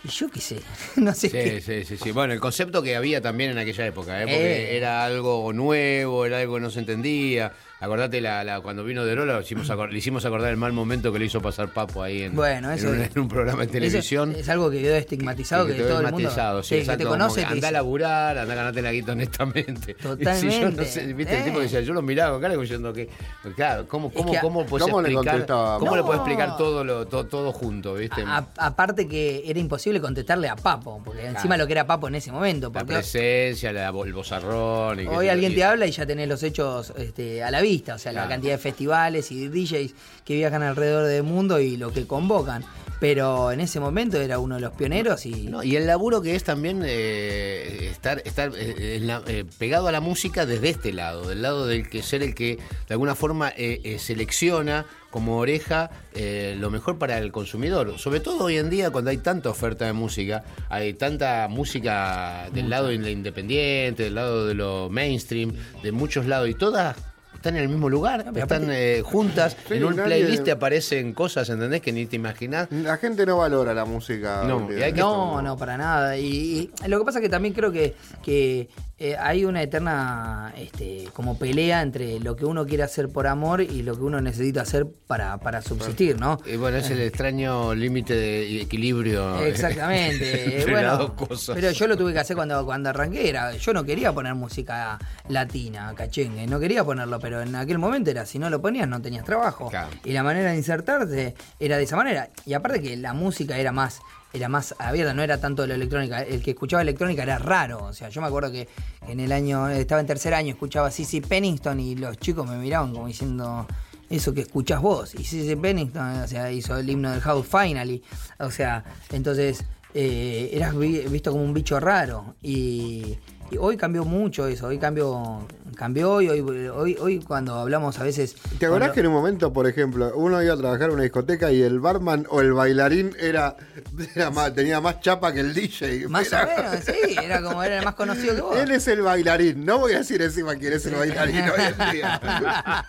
Y yo qué sé, (laughs) no sé qué. Sí, sí, sí, sí. Bueno, el concepto que había también en aquella época, ¿eh? porque Eh. era algo nuevo, era algo que no se entendía. Acordate la, la- cuando vino De Lola, le hicimos, acor- le hicimos acordar el mal momento que le hizo pasar Papo ahí en, Bueno, en eso un, es- en un programa de televisión. Es, algo que quedó estigmatizado, que, te todo el mundo sí, que te conoce. que andá a laburar, andá a ganarte la guita honestamente. Totalmente. (laughs) Y si yo no sé, viste el tipo que Eh. decía, yo lo miraba con cara diciendo que, claro, ¿cómo, Es cómo, que- cómo puedes ¿Cómo le explicar, contestaba? cómo le puedes explicar todo, lo, todo, todo junto, viste? a- aparte que era imposible contestarle a Papo, porque encima lo que era Papo en ese momento. la presencia, la, el bozarrón. Y Hoy alguien y- te habla y ya tenés los hechos este, a la vista, o sea, la cantidad de festivales y DJs que viajan alrededor del mundo y lo que convocan. Pero en ese momento era uno de los pioneros y No, y el laburo que es también eh, estar, estar eh, en la- eh, pegado a la música desde este lado, del lado del que ser el que de alguna forma selecciona como oreja eh, lo mejor para el consumidor. Sobre todo hoy en día cuando hay tanta oferta de música, hay tanta música del lado independiente, del lado de lo mainstream, de muchos lados, y todas están en el mismo lugar, pero están eh, juntas, Sí, en un nadie- playlist te aparecen cosas, ¿entendés? Que ni te imaginás. La gente no valora la música. No, que- No, no, para nada. Y, y lo que pasa es que también creo que, que eh, hay una eterna este, como pelea entre lo que uno quiere hacer por amor y lo que uno necesita hacer para, para subsistir, ¿no? Y bueno, es el extraño límite de equilibrio. Exactamente. (laughs) bueno, pero yo lo tuve que hacer cuando, cuando arranqué. Era, yo no quería poner música latina, cachengue, no quería ponerlo, pero en aquel momento era, si no lo ponías no tenías trabajo. Claro. Y la manera de insertarte era de esa manera. Y aparte que la música era más era más abierta, no era tanto de la electrónica. El que escuchaba electrónica era raro. O sea, yo me acuerdo que en el año, estaba en tercer año, escuchaba CC Pennington y los chicos me miraban como diciendo, eso que escuchás vos. Y CC Pennington, o sea, hizo el himno del House Finally. O sea, entonces eh, eras vi- visto como un bicho raro. Y, y hoy cambió mucho eso, hoy cambió, cambió y hoy, hoy, hoy cuando hablamos a veces... ¿Te acordás cuando- que en un momento, por ejemplo, uno iba a trabajar en una discoteca y el barman o el bailarín era, era más, tenía más chapa que el DJ? Más o Era- menos, sí, era como era el más conocido que vos. Él es el bailarín. No voy a decir encima quién es el bailarín hoy en día. (laughs)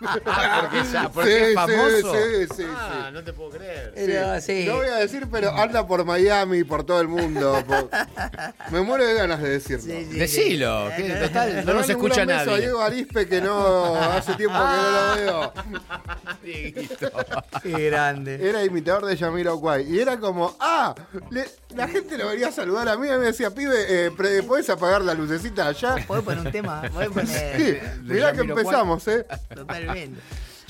porque, ya- porque es famoso. Sí, sí, sí, ah, sí. no te puedo creer. Pero, sí. No voy a decir, pero anda por Miami, por todo el mundo. por- (laughs) Me muero de ganas de decirlo. Sí, sí, Decilo, que total, no nos escucha nadie. Diego Arispe que no hace tiempo que no lo veo. Dieguito. Qué grande. Era imitador de Yamiro Kwai. Y era como, ah, le- la gente lo venía a saludar a mí. Y me decía, pibe, eh, pre- ¿puedes apagar la lucecita allá? Podés poner un tema, podés (laughs) Sí, poner. mirá que empezamos, ¿eh? Totalmente.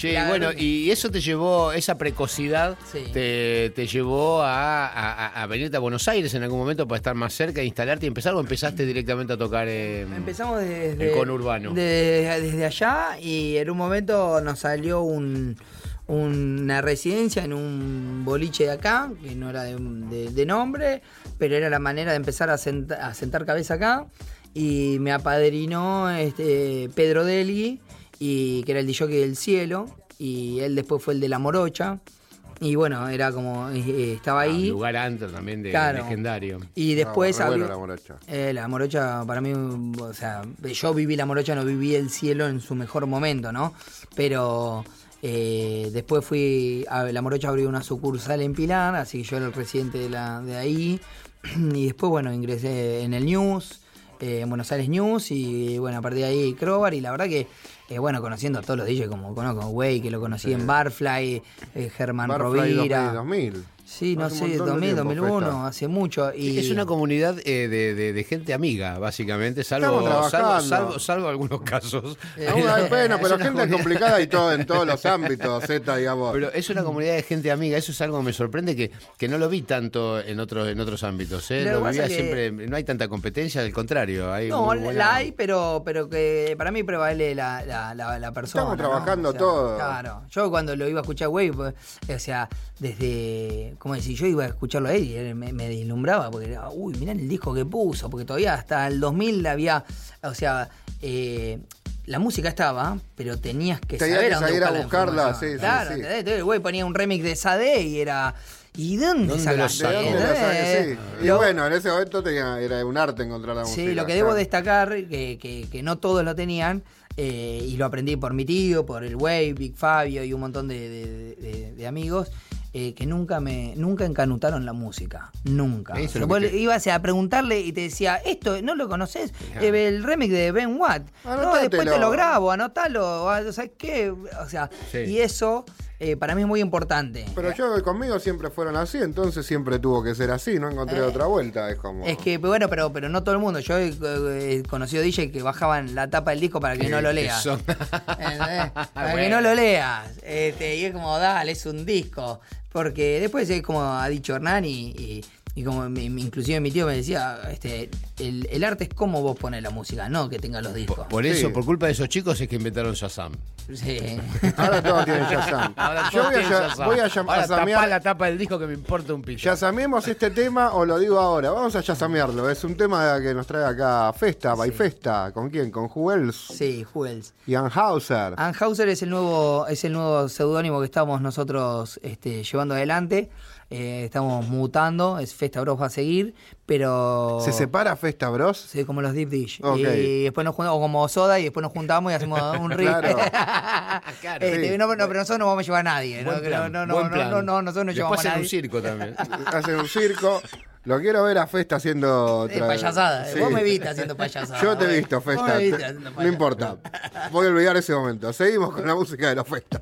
Che, La bueno, que- y eso te llevó, esa precocidad Sí. te, te llevó a, a- a venirte a Buenos Aires en algún momento para estar más cerca, instalarte y empezar o empezaste directamente a tocar en... Empezamos desde, El conurbano. de- desde allá y en un momento nos salió un- una residencia en un boliche de acá, que no era de, de- de nombre, pero era la manera de empezar a, senta- a sentar cabeza acá. Y me apadrinó este, Pedro Deli, y, que era el DJ del cielo, y él después fue el de la morocha. Y bueno, era como, eh, estaba Ah, ahí. lugar antes también de Claro. legendario. Y después No, bueno la morocha. eh, la morocha para mí, o sea, yo viví la morocha, no viví el cielo en su mejor momento, ¿no? Pero Eh, después fui a La Morocha abrió una sucursal en Pilar, así que yo era el residente de, la, de ahí. (clears throat) Y después, bueno, ingresé en el News, eh, en Buenos Aires News, y bueno, a partir de ahí Crobar, y la verdad que, eh, bueno, conociendo a todos los DJs, como conozco Way, que lo conocí en Barfly, eh, Germán Barfly Rovira. 2000. Sí, no sé, montón de 2000, tiempo, 2001, Festa. hace mucho. Y Es una comunidad eh, de, de- de gente amiga, básicamente, salvo, salvo, trabajando. salvo, salvo algunos casos. Hay pena, es pero una gente comunidad. complicada y todo en todos los ámbitos, Z, digamos. Pero es una comunidad de gente amiga, eso es algo que me sorprende que, que no lo vi tanto en otros en otros ámbitos. ¿eh? Lo vivía que- siempre, no hay tanta competencia, al contrario. Hay No, buena- la hay, pero, pero que para mí prevalece la, la, la, la persona. Estamos ¿no? trabajando O sea, todos. Claro. Yo cuando lo iba a escuchar, güey, pues, o sea, desde. ¿Cómo decir? Yo iba a escucharlo a él y él me, me deslumbraba porque era, uy, mirá el disco que puso, porque todavía hasta el 2000 había. O sea, eh, la música estaba, pero tenías que Tenías saber que a dónde salir a buscar la buscarla, información. sí, sí, claro, sí. el güey ponía un remix de Sade y era. ¿Y de dónde, ¿Dónde sacaste? ¿De dónde la. Sí. Y Lo- bueno, en ese momento tenía, era un arte encontrar la música. Sí, lo que debo claro. destacar, que, que- que no todos lo tenían, eh, y lo aprendí por mi tío, por el Way, Big Fabio y un montón de, de- de- de amigos, eh, que nunca me nunca encanutaron la música. Nunca. Eso es vos que ibas a preguntarle y te decía, esto no lo conoces, Eh, el remix de Ben Watt. No, después te lo grabo, anótalo. O sea, ¿qué? O sea, Sí. y eso eh, para mí es muy importante. Pero yo conmigo siempre fueron así, entonces siempre tuvo que ser así, no encontré Eh, otra vuelta, es como... Es que, bueno, pero, pero no todo el mundo. Yo he, he conocido DJ que bajaban la tapa del disco para que no lo leas. (laughs) Para que no lo leas. Este, y es como, dale, es un disco. Porque después es como ha dicho Hernán y, y- y como mi- mi- inclusive mi tío me decía, este, el, el arte es cómo vos pones la música, no que tengas los discos. Por, por eso, Sí. por culpa de esos chicos, es que inventaron Shazam. Sí. (laughs) Ahora todos tienen Shazam. (laughs) Ahora Yo voy a, Shazam. voy a, Ahora tapá la tapa del disco que me importa un pito. Yasameemos este tema o lo digo ahora. Vamos a yasamearlo. Es un tema que nos trae acá Festa, by Festa. ¿Con quién? Con Juels Sí, Jules. y Anhauser. Anhauser es el nuevo, es el nuevo seudónimo que estamos nosotros este, llevando adelante. Eh, estamos mutando, es Festa Bros va a seguir, pero. ¿Se separa Festa Bros? Sí, como los Deep Dish. Y después nos juntamos, o como Soda, y después nos juntamos y hacemos un (laughs) riff. Claro. (laughs) Claro, Este, sí. no, no, pero nosotros no vamos a llevar a nadie. ¿no? Plan, no, no, buen no, plan. no, no, nosotros no Después llevamos a hacen nadie. un circo también. (laughs) Hacen un circo. Lo quiero ver a Festa haciendo Eh, otra payasada. Sí. Vos me viste haciendo payasada. Yo te he Vos visto, me Festa. viste No importa. Voy a olvidar ese momento. Seguimos con la música de los Festa.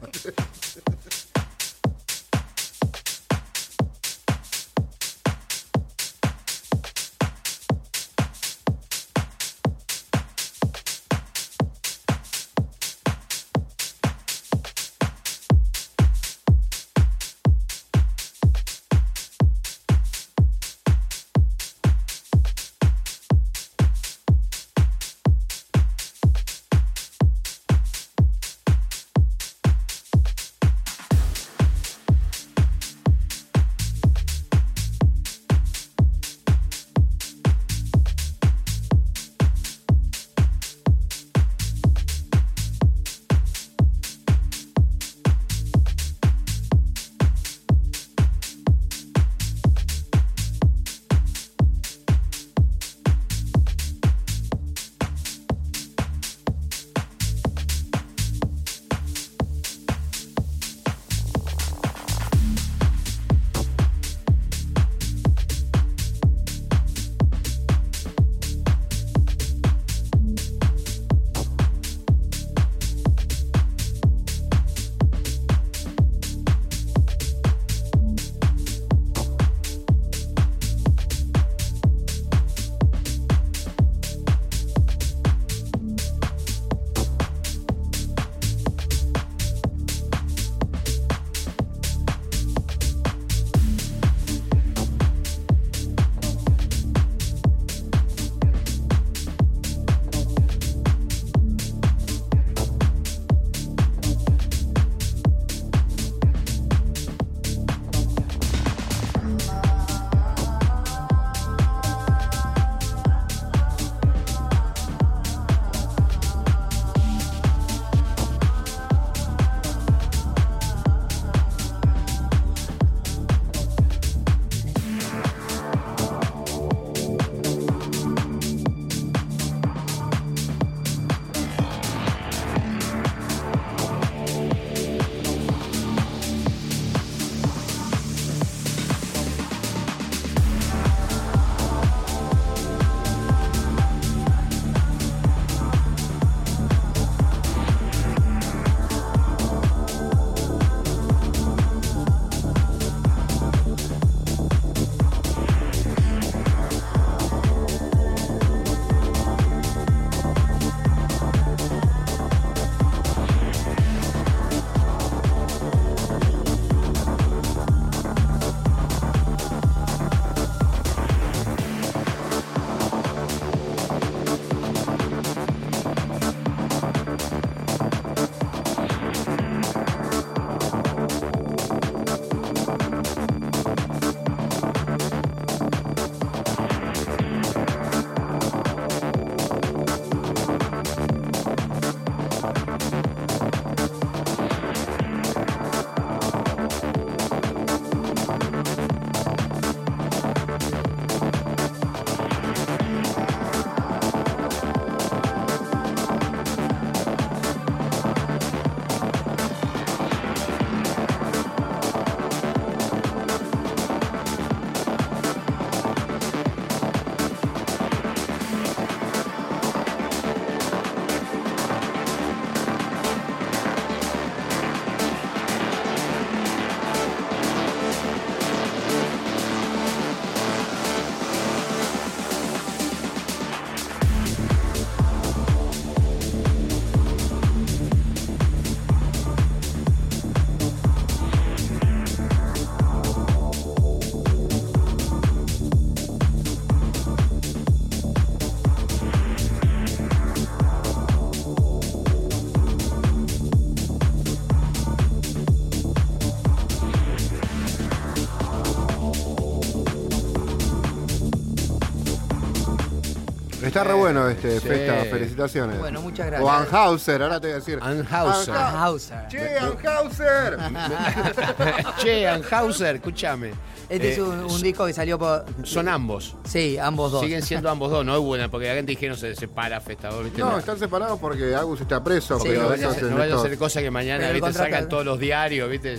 Está re bueno este Sí. festa, felicitaciones. Bueno, muchas gracias. O Anhauser, ahora te voy a decir. Anhauser. Anha- Hauser. Che, Anhauser. (laughs) che, Anhauser, escúchame. Este es Eh, un, un disco que salió por. Son ambos. Sí, ambos dos. Siguen siendo ambos dos, no es buena, porque la gente dijeron se separa Festador, ¿viste? No, están separados porque Agus está preso. Sí, No pero vaya, a eso ser- es no vaya a ser cosa que mañana Pero ¿viste? contrato- sacan todos los diarios, ¿viste?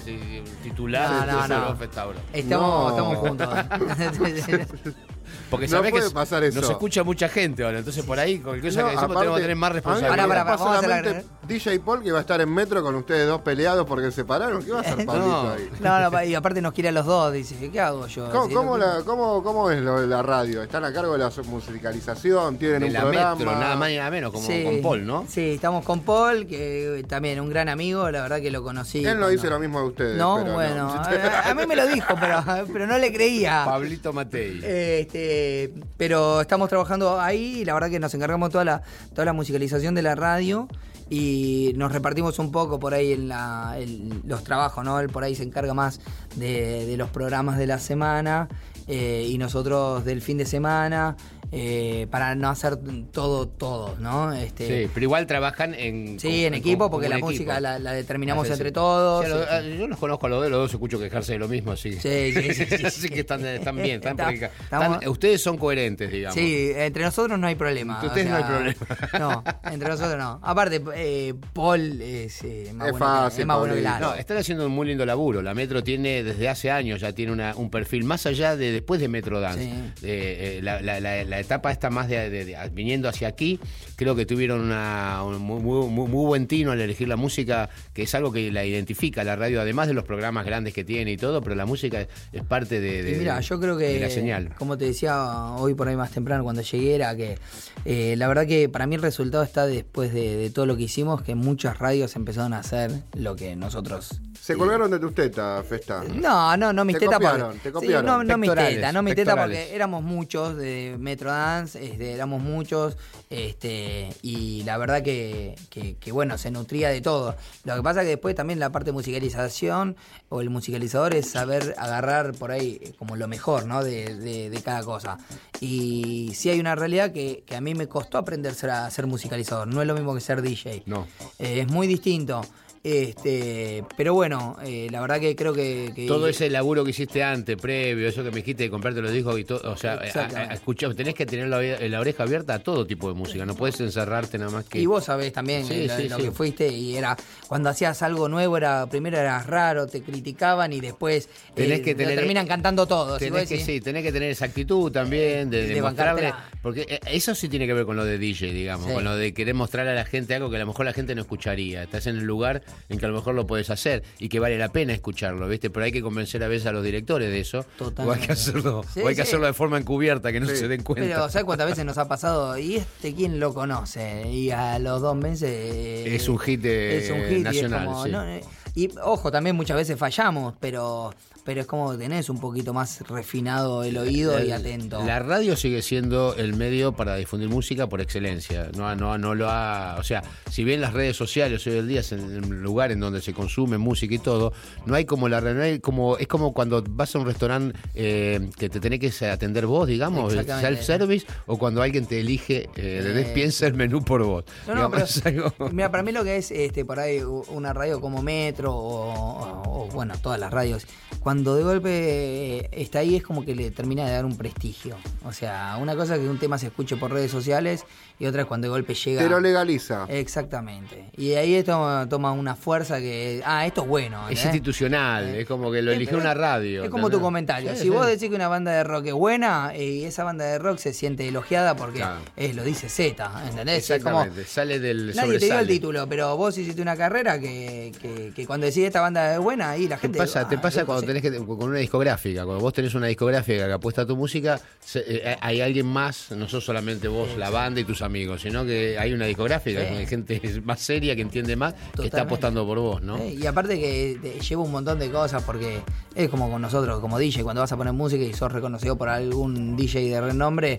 Titulares, No, no, no. Estamos, No. estamos juntos. (laughs) (laughs) Porque No sabés puede que pasar eso. nos escucha mucha gente ahora, entonces por ahí, con cualquier cosa No, que decimos, aparte, tenemos que tener más responsabilidad. Pará, pará, preocupa vamos a hacer la- DJ Paul que va a estar en metro con ustedes dos peleados porque se separaron. ¿Qué va a hacer (laughs) Pablito No. ahí? No, no, y aparte nos quiere a los dos. Dice, ¿qué hago yo? ¿Cómo, Si cómo lo- la- cómo- cómo es lo de la radio? ¿Están a cargo de la musicalización? ¿Tienen de un la programa? metro, nada más ni nada menos, como Sí, con Paul, ¿no? Sí, estamos con Paul, que también un gran amigo, la verdad que lo conocí. Él no cuando- dice lo mismo de ustedes. No, pero bueno, (laughs) A, a mí me lo dijo, pero, pero no le creía. Pablito Matei. Este, pero estamos trabajando ahí y la verdad que nos encargamos toda la, toda la musicalización de la radio y nos repartimos un poco por ahí en la, los trabajos, ¿no? Él por ahí se encarga más de, de los programas de la semana eh, y nosotros del fin de semana eh, para no hacer todo, todo, ¿no? Este, Sí, pero igual trabajan en. Sí, en equipo, con- porque la música la, la determinamos entre todos. Sí, a lo- a- yo los conozco a los dos, los dos escucho quejarse de lo mismo, así. Sí, sí, sí, sí, (laughs) Así que están, están bien, están, Está- porque- estamos- están- ustedes son coherentes, digamos. Sí, entre nosotros no hay problema. Entre ustedes no hay problema. (laughs) No, entre nosotros no. Aparte, eh, Paul es, eh, más, Es bueno, fácil, que, es más bueno que Paulito. Lalo. No, están haciendo un muy lindo laburo. La Metro tiene, desde hace años, ya tiene una- un perfil más allá de después de Metro Dance. Sí. Eh, eh, la, la- la- la etapa esta más de, de- de- viniendo hacia aquí, creo que tuvieron una, un muy, muy- muy- muy buen tino al elegir la música, que es algo que la identifica la radio, además de los programas grandes que tiene y todo, pero la música es parte de, de- mira, yo creo de que, la señal. como te decía hoy por ahí más temprano cuando llegué, era que eh, la verdad que para mí el resultado está después de, de todo lo que hicimos, que muchas radios empezaron a hacer lo que nosotros... Se colgaron de tus tetas, Festa. No, no, no mis Te tetas copiaron, porque- te sí, copiaron. no, no mis tetas, no mis tetas porque éramos muchos de Metro Dance, este, éramos muchos, este, y la verdad que, que- que, bueno, se nutría de todo. Lo que pasa que después también la parte de musicalización o el musicalizador es saber agarrar por ahí eh, como lo mejor, ¿no? De, de- de cada cosa. Y sí hay una realidad que, que a mí me costó aprender a ser musicalizador. No es lo mismo que ser DJ. No. Eh, es muy distinto. Este, pero bueno, eh, la verdad que creo que, que- Todo ese laburo que hiciste antes, previo, eso que me dijiste de comprarte los discos y todo, o sea, a- tenés que tener la, la oreja abierta a todo tipo de música, no puedes encerrarte nada más que... Y vos sabés también Sí, lo, sí, lo sí. que fuiste y era cuando hacías algo nuevo era primero eras raro, te criticaban y después Tenés eh, que lo terminan cantando todos. Tenés que, sí, tenés que tener esa actitud también de, De bancártela. Porque eh, eso sí tiene que ver con lo de DJ, digamos, con lo de querer mostrarle a la gente algo que a lo mejor la gente no escucharía. Estás en el lugar en que a lo mejor lo puedes hacer y que vale la pena escucharlo, ¿viste? Pero hay que convencer a veces a los directores de eso. O hay Totalmente. que hacerlo, Sí, o hay que sí. hacerlo de forma encubierta, que no Sí. se den cuenta. Pero ¿sabes cuántas veces nos ha pasado? ¿Y este quién lo conoce? Y a los dos meses... eh, Es un hit, eh, es un hit y es nacional, como, sí. no, eh, y ojo, también muchas veces fallamos, pero, pero es como tenés un poquito más refinado el oído y atento. La radio sigue siendo el medio para difundir música por excelencia. No, no, no lo ha. O sea, si bien las redes sociales hoy en día es el lugar en donde se consume música y todo, no hay como la no hay como Es como cuando vas a un restaurante eh, que te tenés que atender vos, digamos, self-service, o cuando alguien te elige, eh, Eh. piensa el menú por vos. No, no, (laughs) algo- pero, mira, para mí lo que es este por ahí una radio como Metro o, o- o, bueno, todas las radios, cuando de golpe eh, está ahí es como que le termina de dar un prestigio. O sea, una cosa es que un tema se escuche por redes sociales y otra es cuando de golpe llega... Te lo legaliza. Exactamente. Y ahí esto toma una fuerza que... Ah, esto es bueno. es ¿entendés? institucional, es como que lo Eh, eligió pero una radio. Es como tu comentario. Sí, si sí. vos decís que una banda de rock es buena eh, y esa banda de rock se siente elogiada porque Claro. eh, lo dice Z, ¿entendés? Es como, Exactamente, sale del Nadie te dio el sobresale. título, pero vos hiciste una carrera que, que, que cuando decís esta banda es buena, ahí la Te gente. pasa, te ah, pasa loco, cuando sí. tenés que con una discográfica, cuando vos tenés una discográfica que apuesta a tu música, se- eh, hay alguien más, no sos solamente vos, la banda y tus amigos, sino que hay una discográfica, Sí. hay gente más seria que entiende más, que está apostando por vos, ¿no? Eh, y aparte que te lleva un montón de cosas porque es como con nosotros, como DJ, cuando vas a poner música y sos reconocido por algún DJ de renombre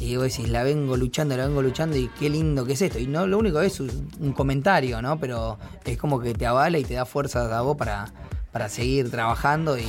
y vos decís, la vengo luchando, la vengo luchando y qué lindo que es esto. Y no lo único es un, comentario, ¿no? Pero es como que te avala y te da fuerza a vos para, para seguir trabajando y,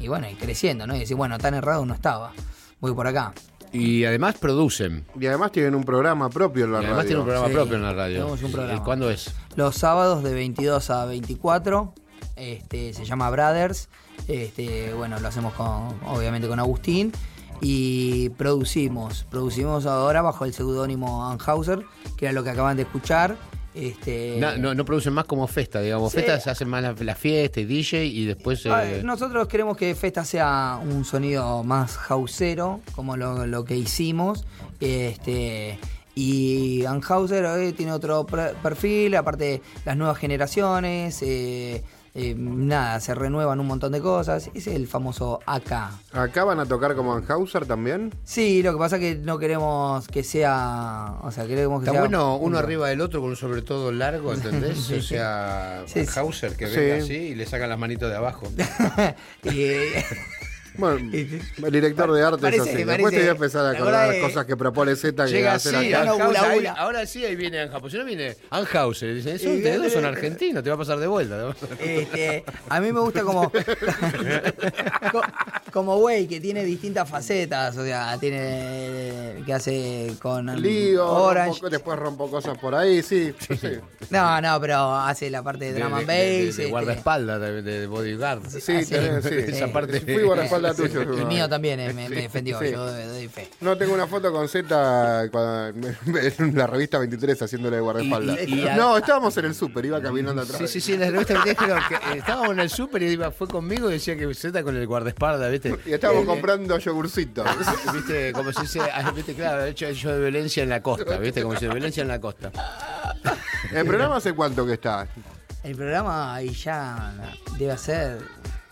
y bueno, y creciendo, ¿no? Y decir, bueno, tan errado no estaba, voy por acá. Y además producen. Y además tienen un programa propio en la Y además radio. tiene un programa Sí, propio en la radio. tenemos un programa. ¿Y ¿Cuándo es? Los sábados de 22 a 24. Este, se llama Brothers. Este, bueno, lo hacemos con, obviamente con Agustín. Y producimos. Producimos ahora bajo el seudónimo Anhauser, que era lo que acaban de escuchar. Este, No, no, no producen más como Festa, digamos. Sí. Festa se hacen más la, la fiesta y DJ y después... Eh, Nosotros queremos que Festa sea un sonido más hausero, como lo, lo que hicimos. Este, y Anhauser eh, tiene otro perfil, aparte las nuevas generaciones, eh, eh, nada, se renuevan un montón de cosas. Ese es el famoso AK. ¿Acá van a tocar como Anhauser también? Sí, lo que pasa es que no queremos que sea. O sea, queremos que Está sea. bueno uno un- arriba del otro con un sobre todo largo, ¿entendés? (laughs) Sí, o sea, Sí, sí. Hauser que Sí. venga así y le sacan las manitos de abajo. (laughs) y, Bueno, (laughs) el director de arte Parece- es así. Después parece- te voy a empezar a acordar las cosas que propone Z que Llega acá. ahí- bula. ahora sí ahí viene Anhauser. Si no viene Anhauser, dicen, esos ustedes dos son argentinos, te va a pasar de vuelta. Este, a mí me gusta como (laughs) co- como güey que tiene distintas facetas, o sea, tiene que hace con Lío, Orange. rompo- después rompo cosas por ahí, sí. sí. No, no, pero hace la parte de De, drum and de- de- bass. de este, guardaespaldas, de, de bodyguard. Sí, Ah, sí. tenés- sí. Esa parte. Fui guardaespaldas tuyo. el mío también eh, me, me defendió, sí. yo doy, fe. No, tengo una foto con Z en la revista 23 haciéndole de guardaespaldas. Y- y- y- no, estábamos en el súper, iba caminando atrás. Sí, sí, sí, en la revista me dijeron que eh, estábamos en el súper y iba, fue conmigo y decía que Z con el guardaespaldas, ¿viste? Y estábamos Eh, comprando yogurcitos. ¿Viste? Como se dice, ah, ¿viste? Claro, hecho, hecho de violencia en la costa, ¿viste? Como se dice, violencia en la costa. ¿El programa hace cuánto que está? El programa ahí ya debe ser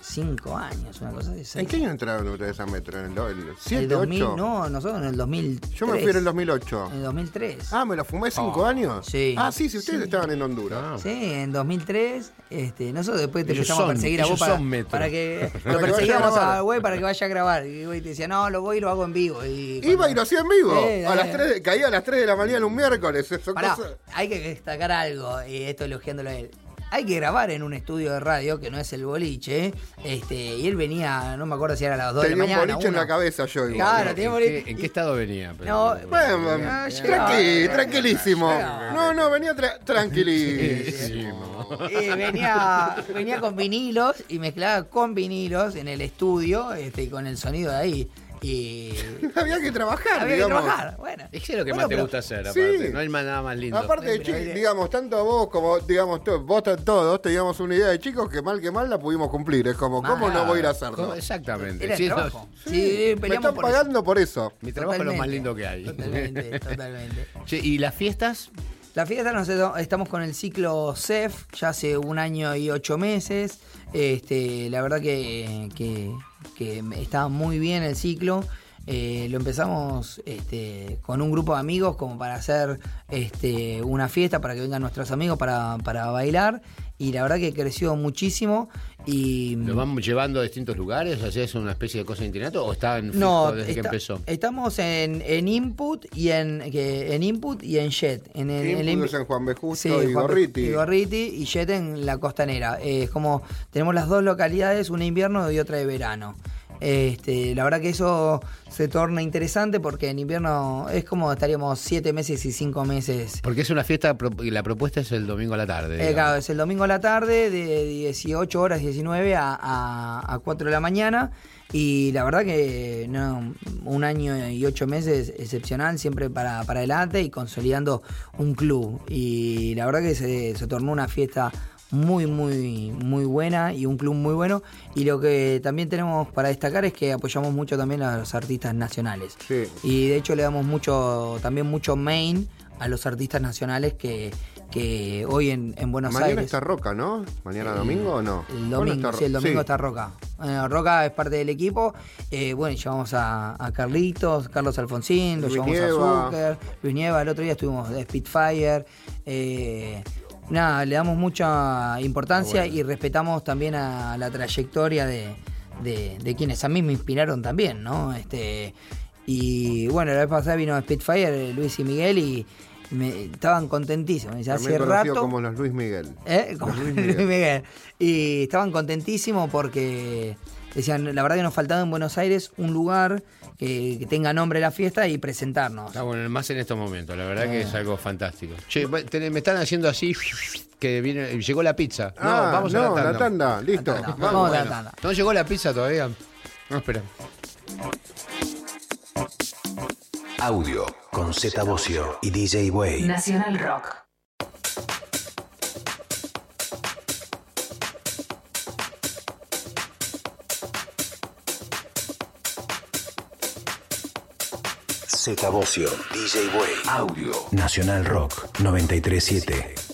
cinco años, una cosa de ¿En qué año entraron ustedes a Metro? ¿En el, el El 7, 2000, 8? no, nosotros en el 2003. Yo me fui en el 2008. En el 2003. Ah, ¿me lo fumé 5 años? Sí. Ah, sí, si ustedes estaban en Honduras. Ah. Sí, en 2003, este, nosotros después te empezamos son- a perseguir a vos para, para que (laughs) lo que vaya a perseguíamos grabar. a güey para que vaya a grabar. Y güey te decía, no, lo voy y lo hago en vivo. Y Iba y lo hacía en vivo. Sí, a las dale. 3 de- caía a las 3 de la mañana un miércoles. Eso Pará, cosa- hay que destacar algo, y esto elogiándolo a él. Hay que grabar en un estudio de radio, que no es el boliche, este, y él venía, no me acuerdo si era a las 2 de Tenía la un mañana. boliche en una. la cabeza yo igual. Claro, ¿En tenía qué, boliche. en qué estado venía? No, Bueno, Ah, tranqui, tranquilísimo. No, no, venía tra- tranquilísimo. Y venía, venía con vinilos y mezclaba con vinilos en el estudio, este, con el sonido de ahí. Y (laughs) Había que trabajar, había que digamos. trabajar. Bueno, Es que es lo que Bueno, más te pero- gusta hacer, Sí. aparte. No hay más- nada más lindo. Aparte de aire- digamos, tanto vos como, digamos, vos todos teníamos una idea de chicos que mal que mal la pudimos cumplir. Es como, ¿cómo no voy a ir a ¿Cómo? hacerlo? Exactamente. Era el Sí, no, trabajo. Sí, Sí, me están por eso. pagando por eso. mi trabajo es lo más Totalmente. lindo que hay. Totalmente, (laughs) totalmente. Che, ¿Y las fiestas? La fiesta nos estamos con el ciclo CEF ya hace un año y ocho meses. Este, la verdad que, que, que está muy bien el ciclo. Eh, lo empezamos este, con un grupo de amigos como para hacer este, una fiesta para que vengan nuestros amigos para, para bailar. Y la verdad que creció muchísimo. Y ¿Lo van llevando a distintos lugares? ¿Así es una especie de cosa de internato? ¿O está en fijo no, desde que empezó? estamos en, en input y en, que, en input y en jet. En el, Input input- es en Juan B. Justo Sí, y Juan- Gorriti. Y Gorriti y Jet en la costanera. Eh, es como tenemos las dos localidades, una de invierno y otra de verano. Este, la verdad que eso se torna interesante porque en invierno es como estaríamos siete meses y cinco meses. Porque es una fiesta y la propuesta es el domingo a la tarde. Eh, claro, es el domingo a la tarde de 18 horas 19 a, a, a 4 de la mañana y la verdad que no, un año y ocho meses excepcional siempre para, para adelante y consolidando un club y la verdad que se, se tornó una fiesta muy muy muy buena y un club muy bueno y lo que también tenemos para destacar es que apoyamos mucho también a los artistas nacionales Sí. y de hecho le damos mucho también mucho main a los artistas nacionales que, que hoy en, en Buenos Mañana Aires está Roca, ¿no? ¿Mañana domingo o no? el ¿Cuándo domingo, está sí, el domingo sí. está Roca. Bueno, Roca es parte del equipo. Eh, bueno, llevamos a, a Carlitos, Carlos Alfonsín, lo Luis llevamos Nieva. a Zucker, Luis Nieva, el otro día estuvimos de Spitfire. Eh, nada, le damos mucha importancia y respetamos también a la trayectoria de, de- de quienes a mí me inspiraron también, ¿no? Este, y bueno, la vez pasada vino Spitfire, eh, Luis y Miguel, y me, estaban contentísimos. Me dice, hace rato. como los Luis Miguel. ¿Eh? Como Luis (laughs) Luis Miguel. Miguel. Y estaban contentísimos porque decían, la verdad que nos faltaba en Buenos Aires un lugar que, que tenga nombre la fiesta y presentarnos. Está bueno, más en estos momentos, la verdad Ah. que es algo fantástico. Che, me están haciendo así que viene, llegó la pizza. No, Ah, vamos no, a la la tanda. tanda, listo. tanda. Vamos. Vamos a la tanda. no llegó la pizza todavía. No, espera. Audio con Z Bocio y DJ Way. Nacional Rock. Z Bocio, DJ Way. Audio Nacional Rock 937.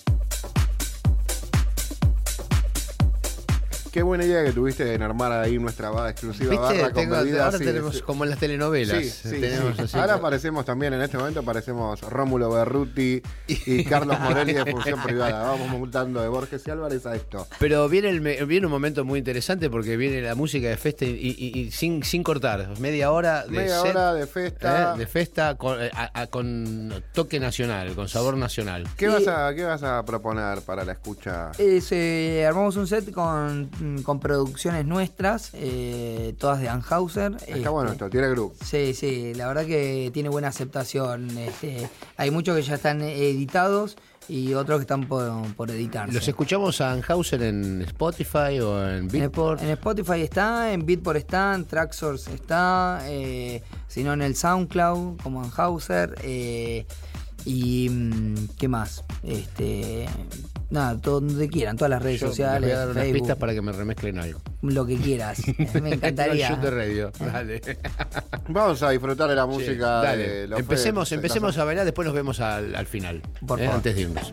Qué buena idea que tuviste en armar ahí nuestra barra exclusiva ¿Viste? barra con Tengo- bebidas, ahora sí, tenemos sí. como en las telenovelas. Sí, sí, tenemos sí. así. Ahora aparecemos también, en este momento aparecemos Rómulo Berruti (laughs) y Carlos Morelli de (laughs) Función Privada. Vamos montando de Borges y Álvarez a esto. Pero viene, el, viene un momento muy interesante porque viene la música de festa y, y- y sin, sin cortar. Media hora de Media set, hora de festa. ¿eh? de festa con, eh, a- a- con toque nacional, con sabor nacional. ¿Qué, Y- vas a, ¿Qué vas a proponer para la escucha? Es, eh, armamos un set con, con producciones nuestras, eh, todas de Anhauser. Está este, bueno esto, tiene grupo. Sí, sí, la verdad que tiene buena aceptación. Este, hay muchos que ya están editados y otros que están por, por editarse. ¿Los escuchamos a Anhauser en Spotify o en Beatport? en Spotify está, en Beatport está, en Tracksource está, eh, si no en el SoundCloud como Anhauser. eh, y mm, qué más, este nada, todo donde quieran, todas las redes Yo les sociales, voy a dar unas Facebook, pistas para que me remezclen algo. lo que quieras. (laughs) Me encantaría. De radio. Dale. Vamos a disfrutar de la música Sí, dale. de los empecemos, empecemos a bailar, después nos vemos al, al final. Por ¿eh? favor. Antes de irnos.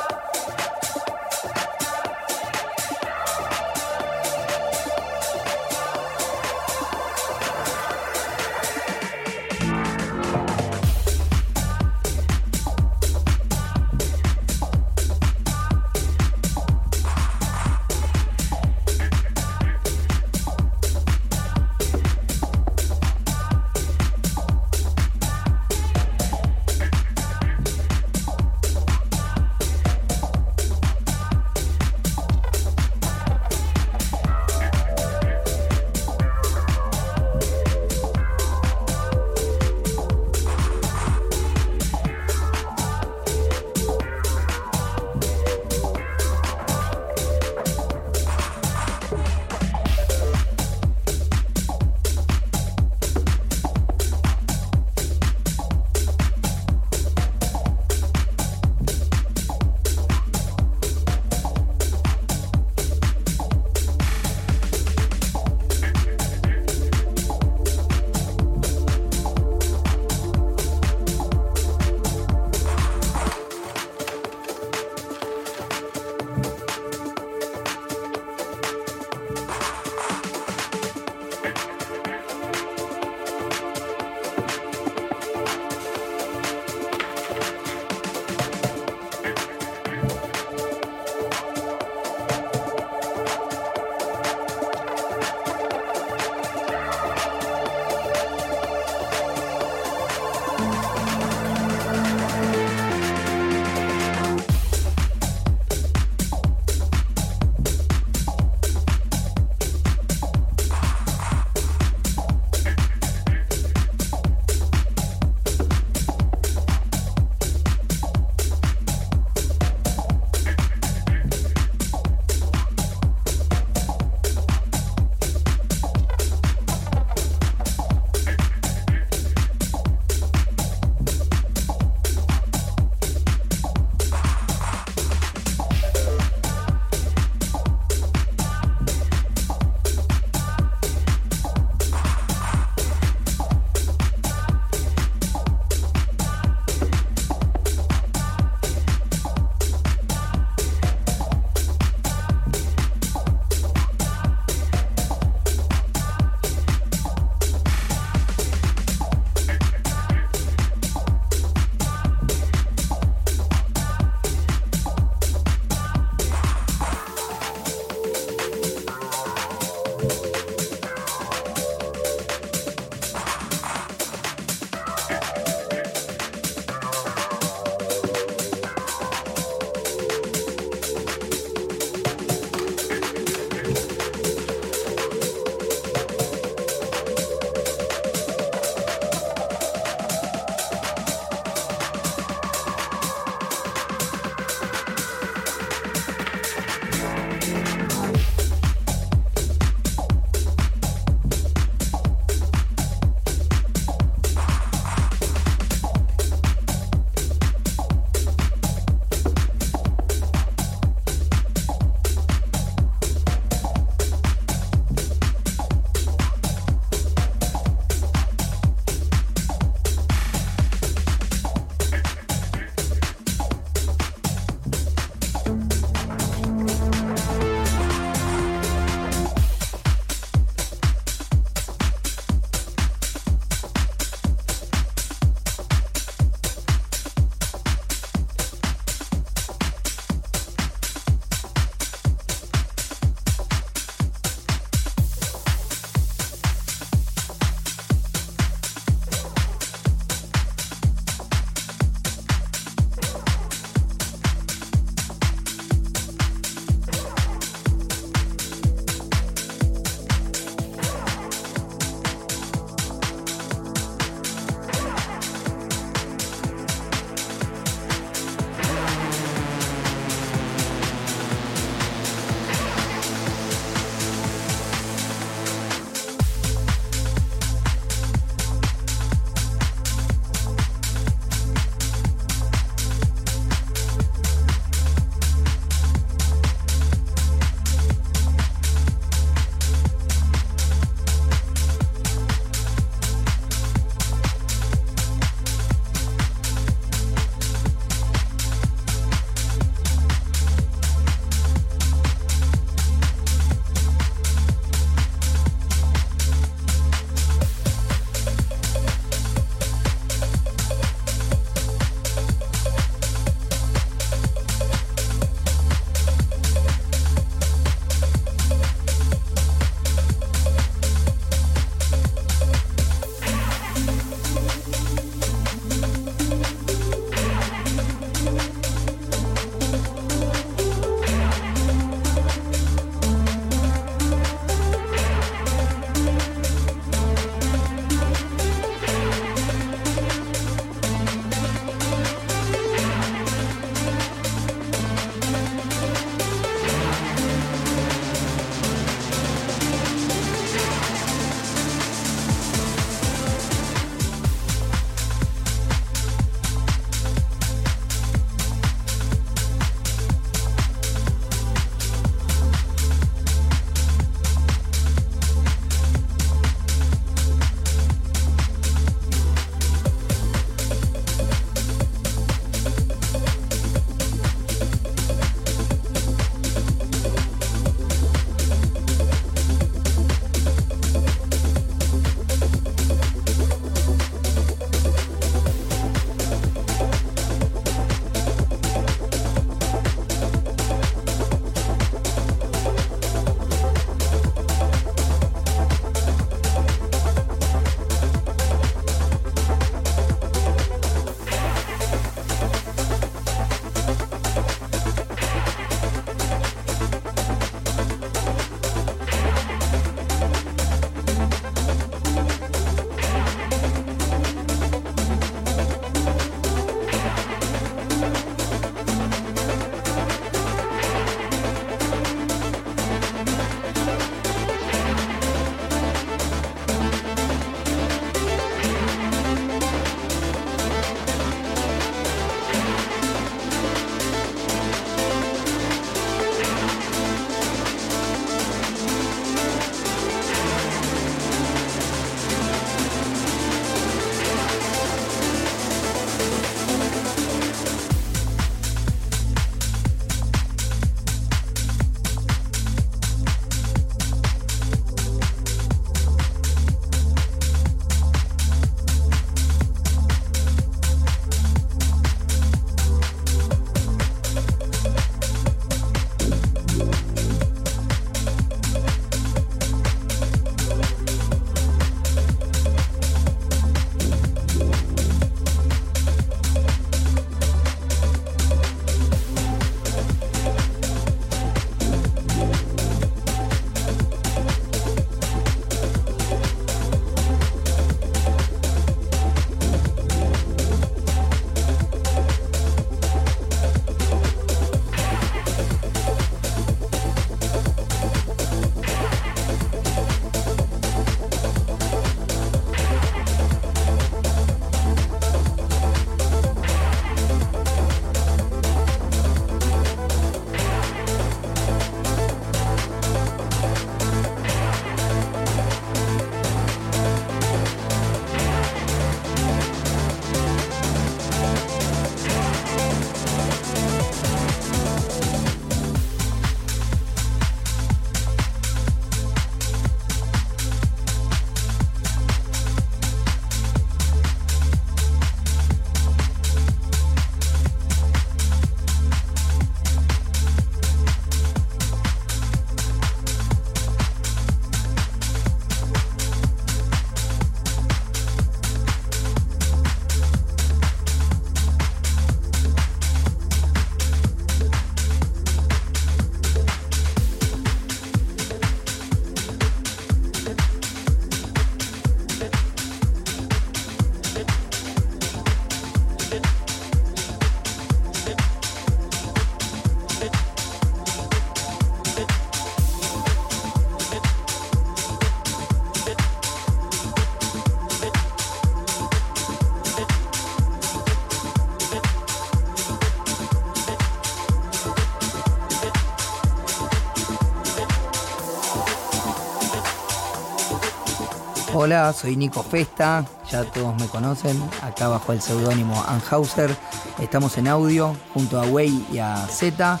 Hola, soy Nico Festa, ya todos me conocen, acá bajo el seudónimo Anhauser. Estamos en audio junto a Way y a Z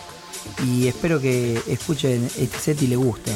y espero que escuchen este set y le guste.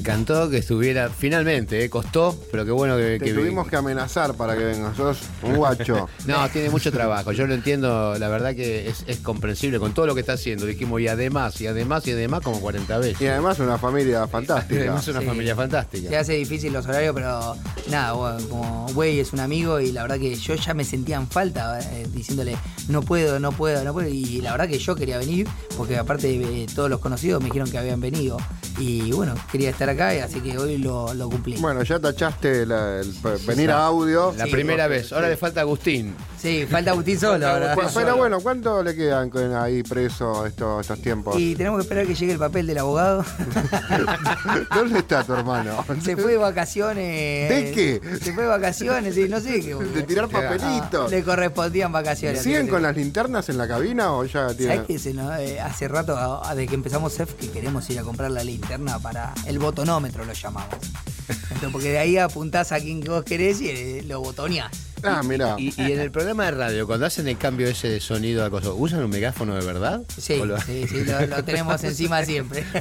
Encantó que estuviera, finalmente, eh, costó, pero qué bueno que, Te que tuvimos que amenazar para que vengas. Sos un guacho. (laughs) No, tiene mucho trabajo. Yo lo entiendo, la verdad que es, es comprensible con todo lo que está haciendo. Dijimos, y además, y además, y además, como 40 veces. Y además una familia fantástica. (laughs) Además, una Sí. familia Se fantástica. hace difícil los horarios, pero nada, bueno, como güey es un amigo y la verdad que yo ya me sentía en falta eh, diciéndole no puedo, no puedo, no puedo. Y la verdad que yo quería venir porque aparte eh, todos los conocidos me dijeron que habían venido. Y bueno, quería estar acá, y así que hoy lo, lo cumplí. Bueno, ya tachaste la- el, venir a audio. La Sí, primera vez. Ahora sí. le falta Agustín. Sí, falta Agustín solo ahora. Pero bueno, ¿cuánto le quedan con- ahí preso estos, estos tiempos? Y tenemos que esperar que llegue el papel del abogado. (laughs) ¿Dónde está tu hermano? Se fue de vacaciones. ¿De qué? Se fue de vacaciones, sí, no sé qué. De tirar papelitos. Le correspondían vacaciones. ¿Siguen con las linternas en la cabina o ya tienen? ¿Sabes qué? Se nos- eh, hace rato, desde que empezamos CEF, que queremos ir a comprar la linterna para el botonómetro, lo llamamos. Entonces, porque de ahí apuntás a quien vos querés y eh, lo botoneás. Ah, mira. Y, y en el programa de radio, cuando hacen el cambio ese de sonido a cosas, ¿usan un megáfono de verdad? Sí, ¿O lo- sí, sí, (laughs) lo, lo tenemos encima siempre. (laughs)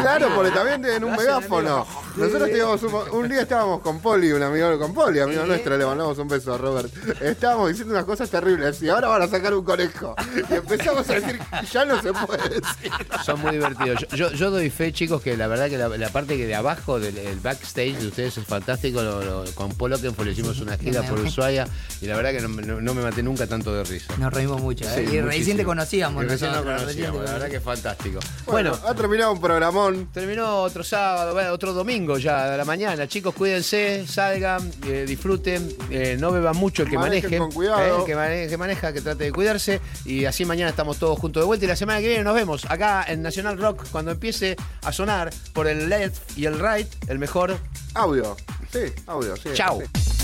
Claro, porque también tienen un megáfono. Nosotros teníamos un, un día estábamos con Poli, un amigo con Poli, amigo nuestro, le mandamos un beso a Robert. Estábamos diciendo unas cosas terribles y ahora van a sacar un conejo. Y empezamos a decir, ya no se puede decir. Son muy divertidos. Yo, yo, yo doy fe, chicos, que la verdad que la, la parte que de abajo del el backstage de ustedes es fantástico. Lo- lo- con Polo que le hicimos una gira por Ushuaia y la verdad que no, no- no me maté nunca tanto de risa. Nos reímos mucho. ¿eh? Sí, y recién te conocíamos. Y recién no nosotros, conocíamos, la verdad que es fantástico. Bueno, Bueno, ha terminado un programón. terminó otro sábado, bueno, otro domingo ya de la mañana. Chicos, cuídense, salgan, eh, disfruten, eh, no beban mucho el que Manejen maneje. con cuidado. eh, el que, mane- que maneja, que trate de cuidarse. Y así mañana estamos todos juntos de vuelta. Y la semana que viene nos vemos acá en Nacional Rock cuando empiece a sonar por el left y el right, el mejor. Audio. Sí, audio, sí. Chau. sí.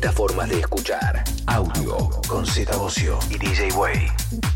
Distintas formas de escuchar. Audio con Z Bocio y DJ Way.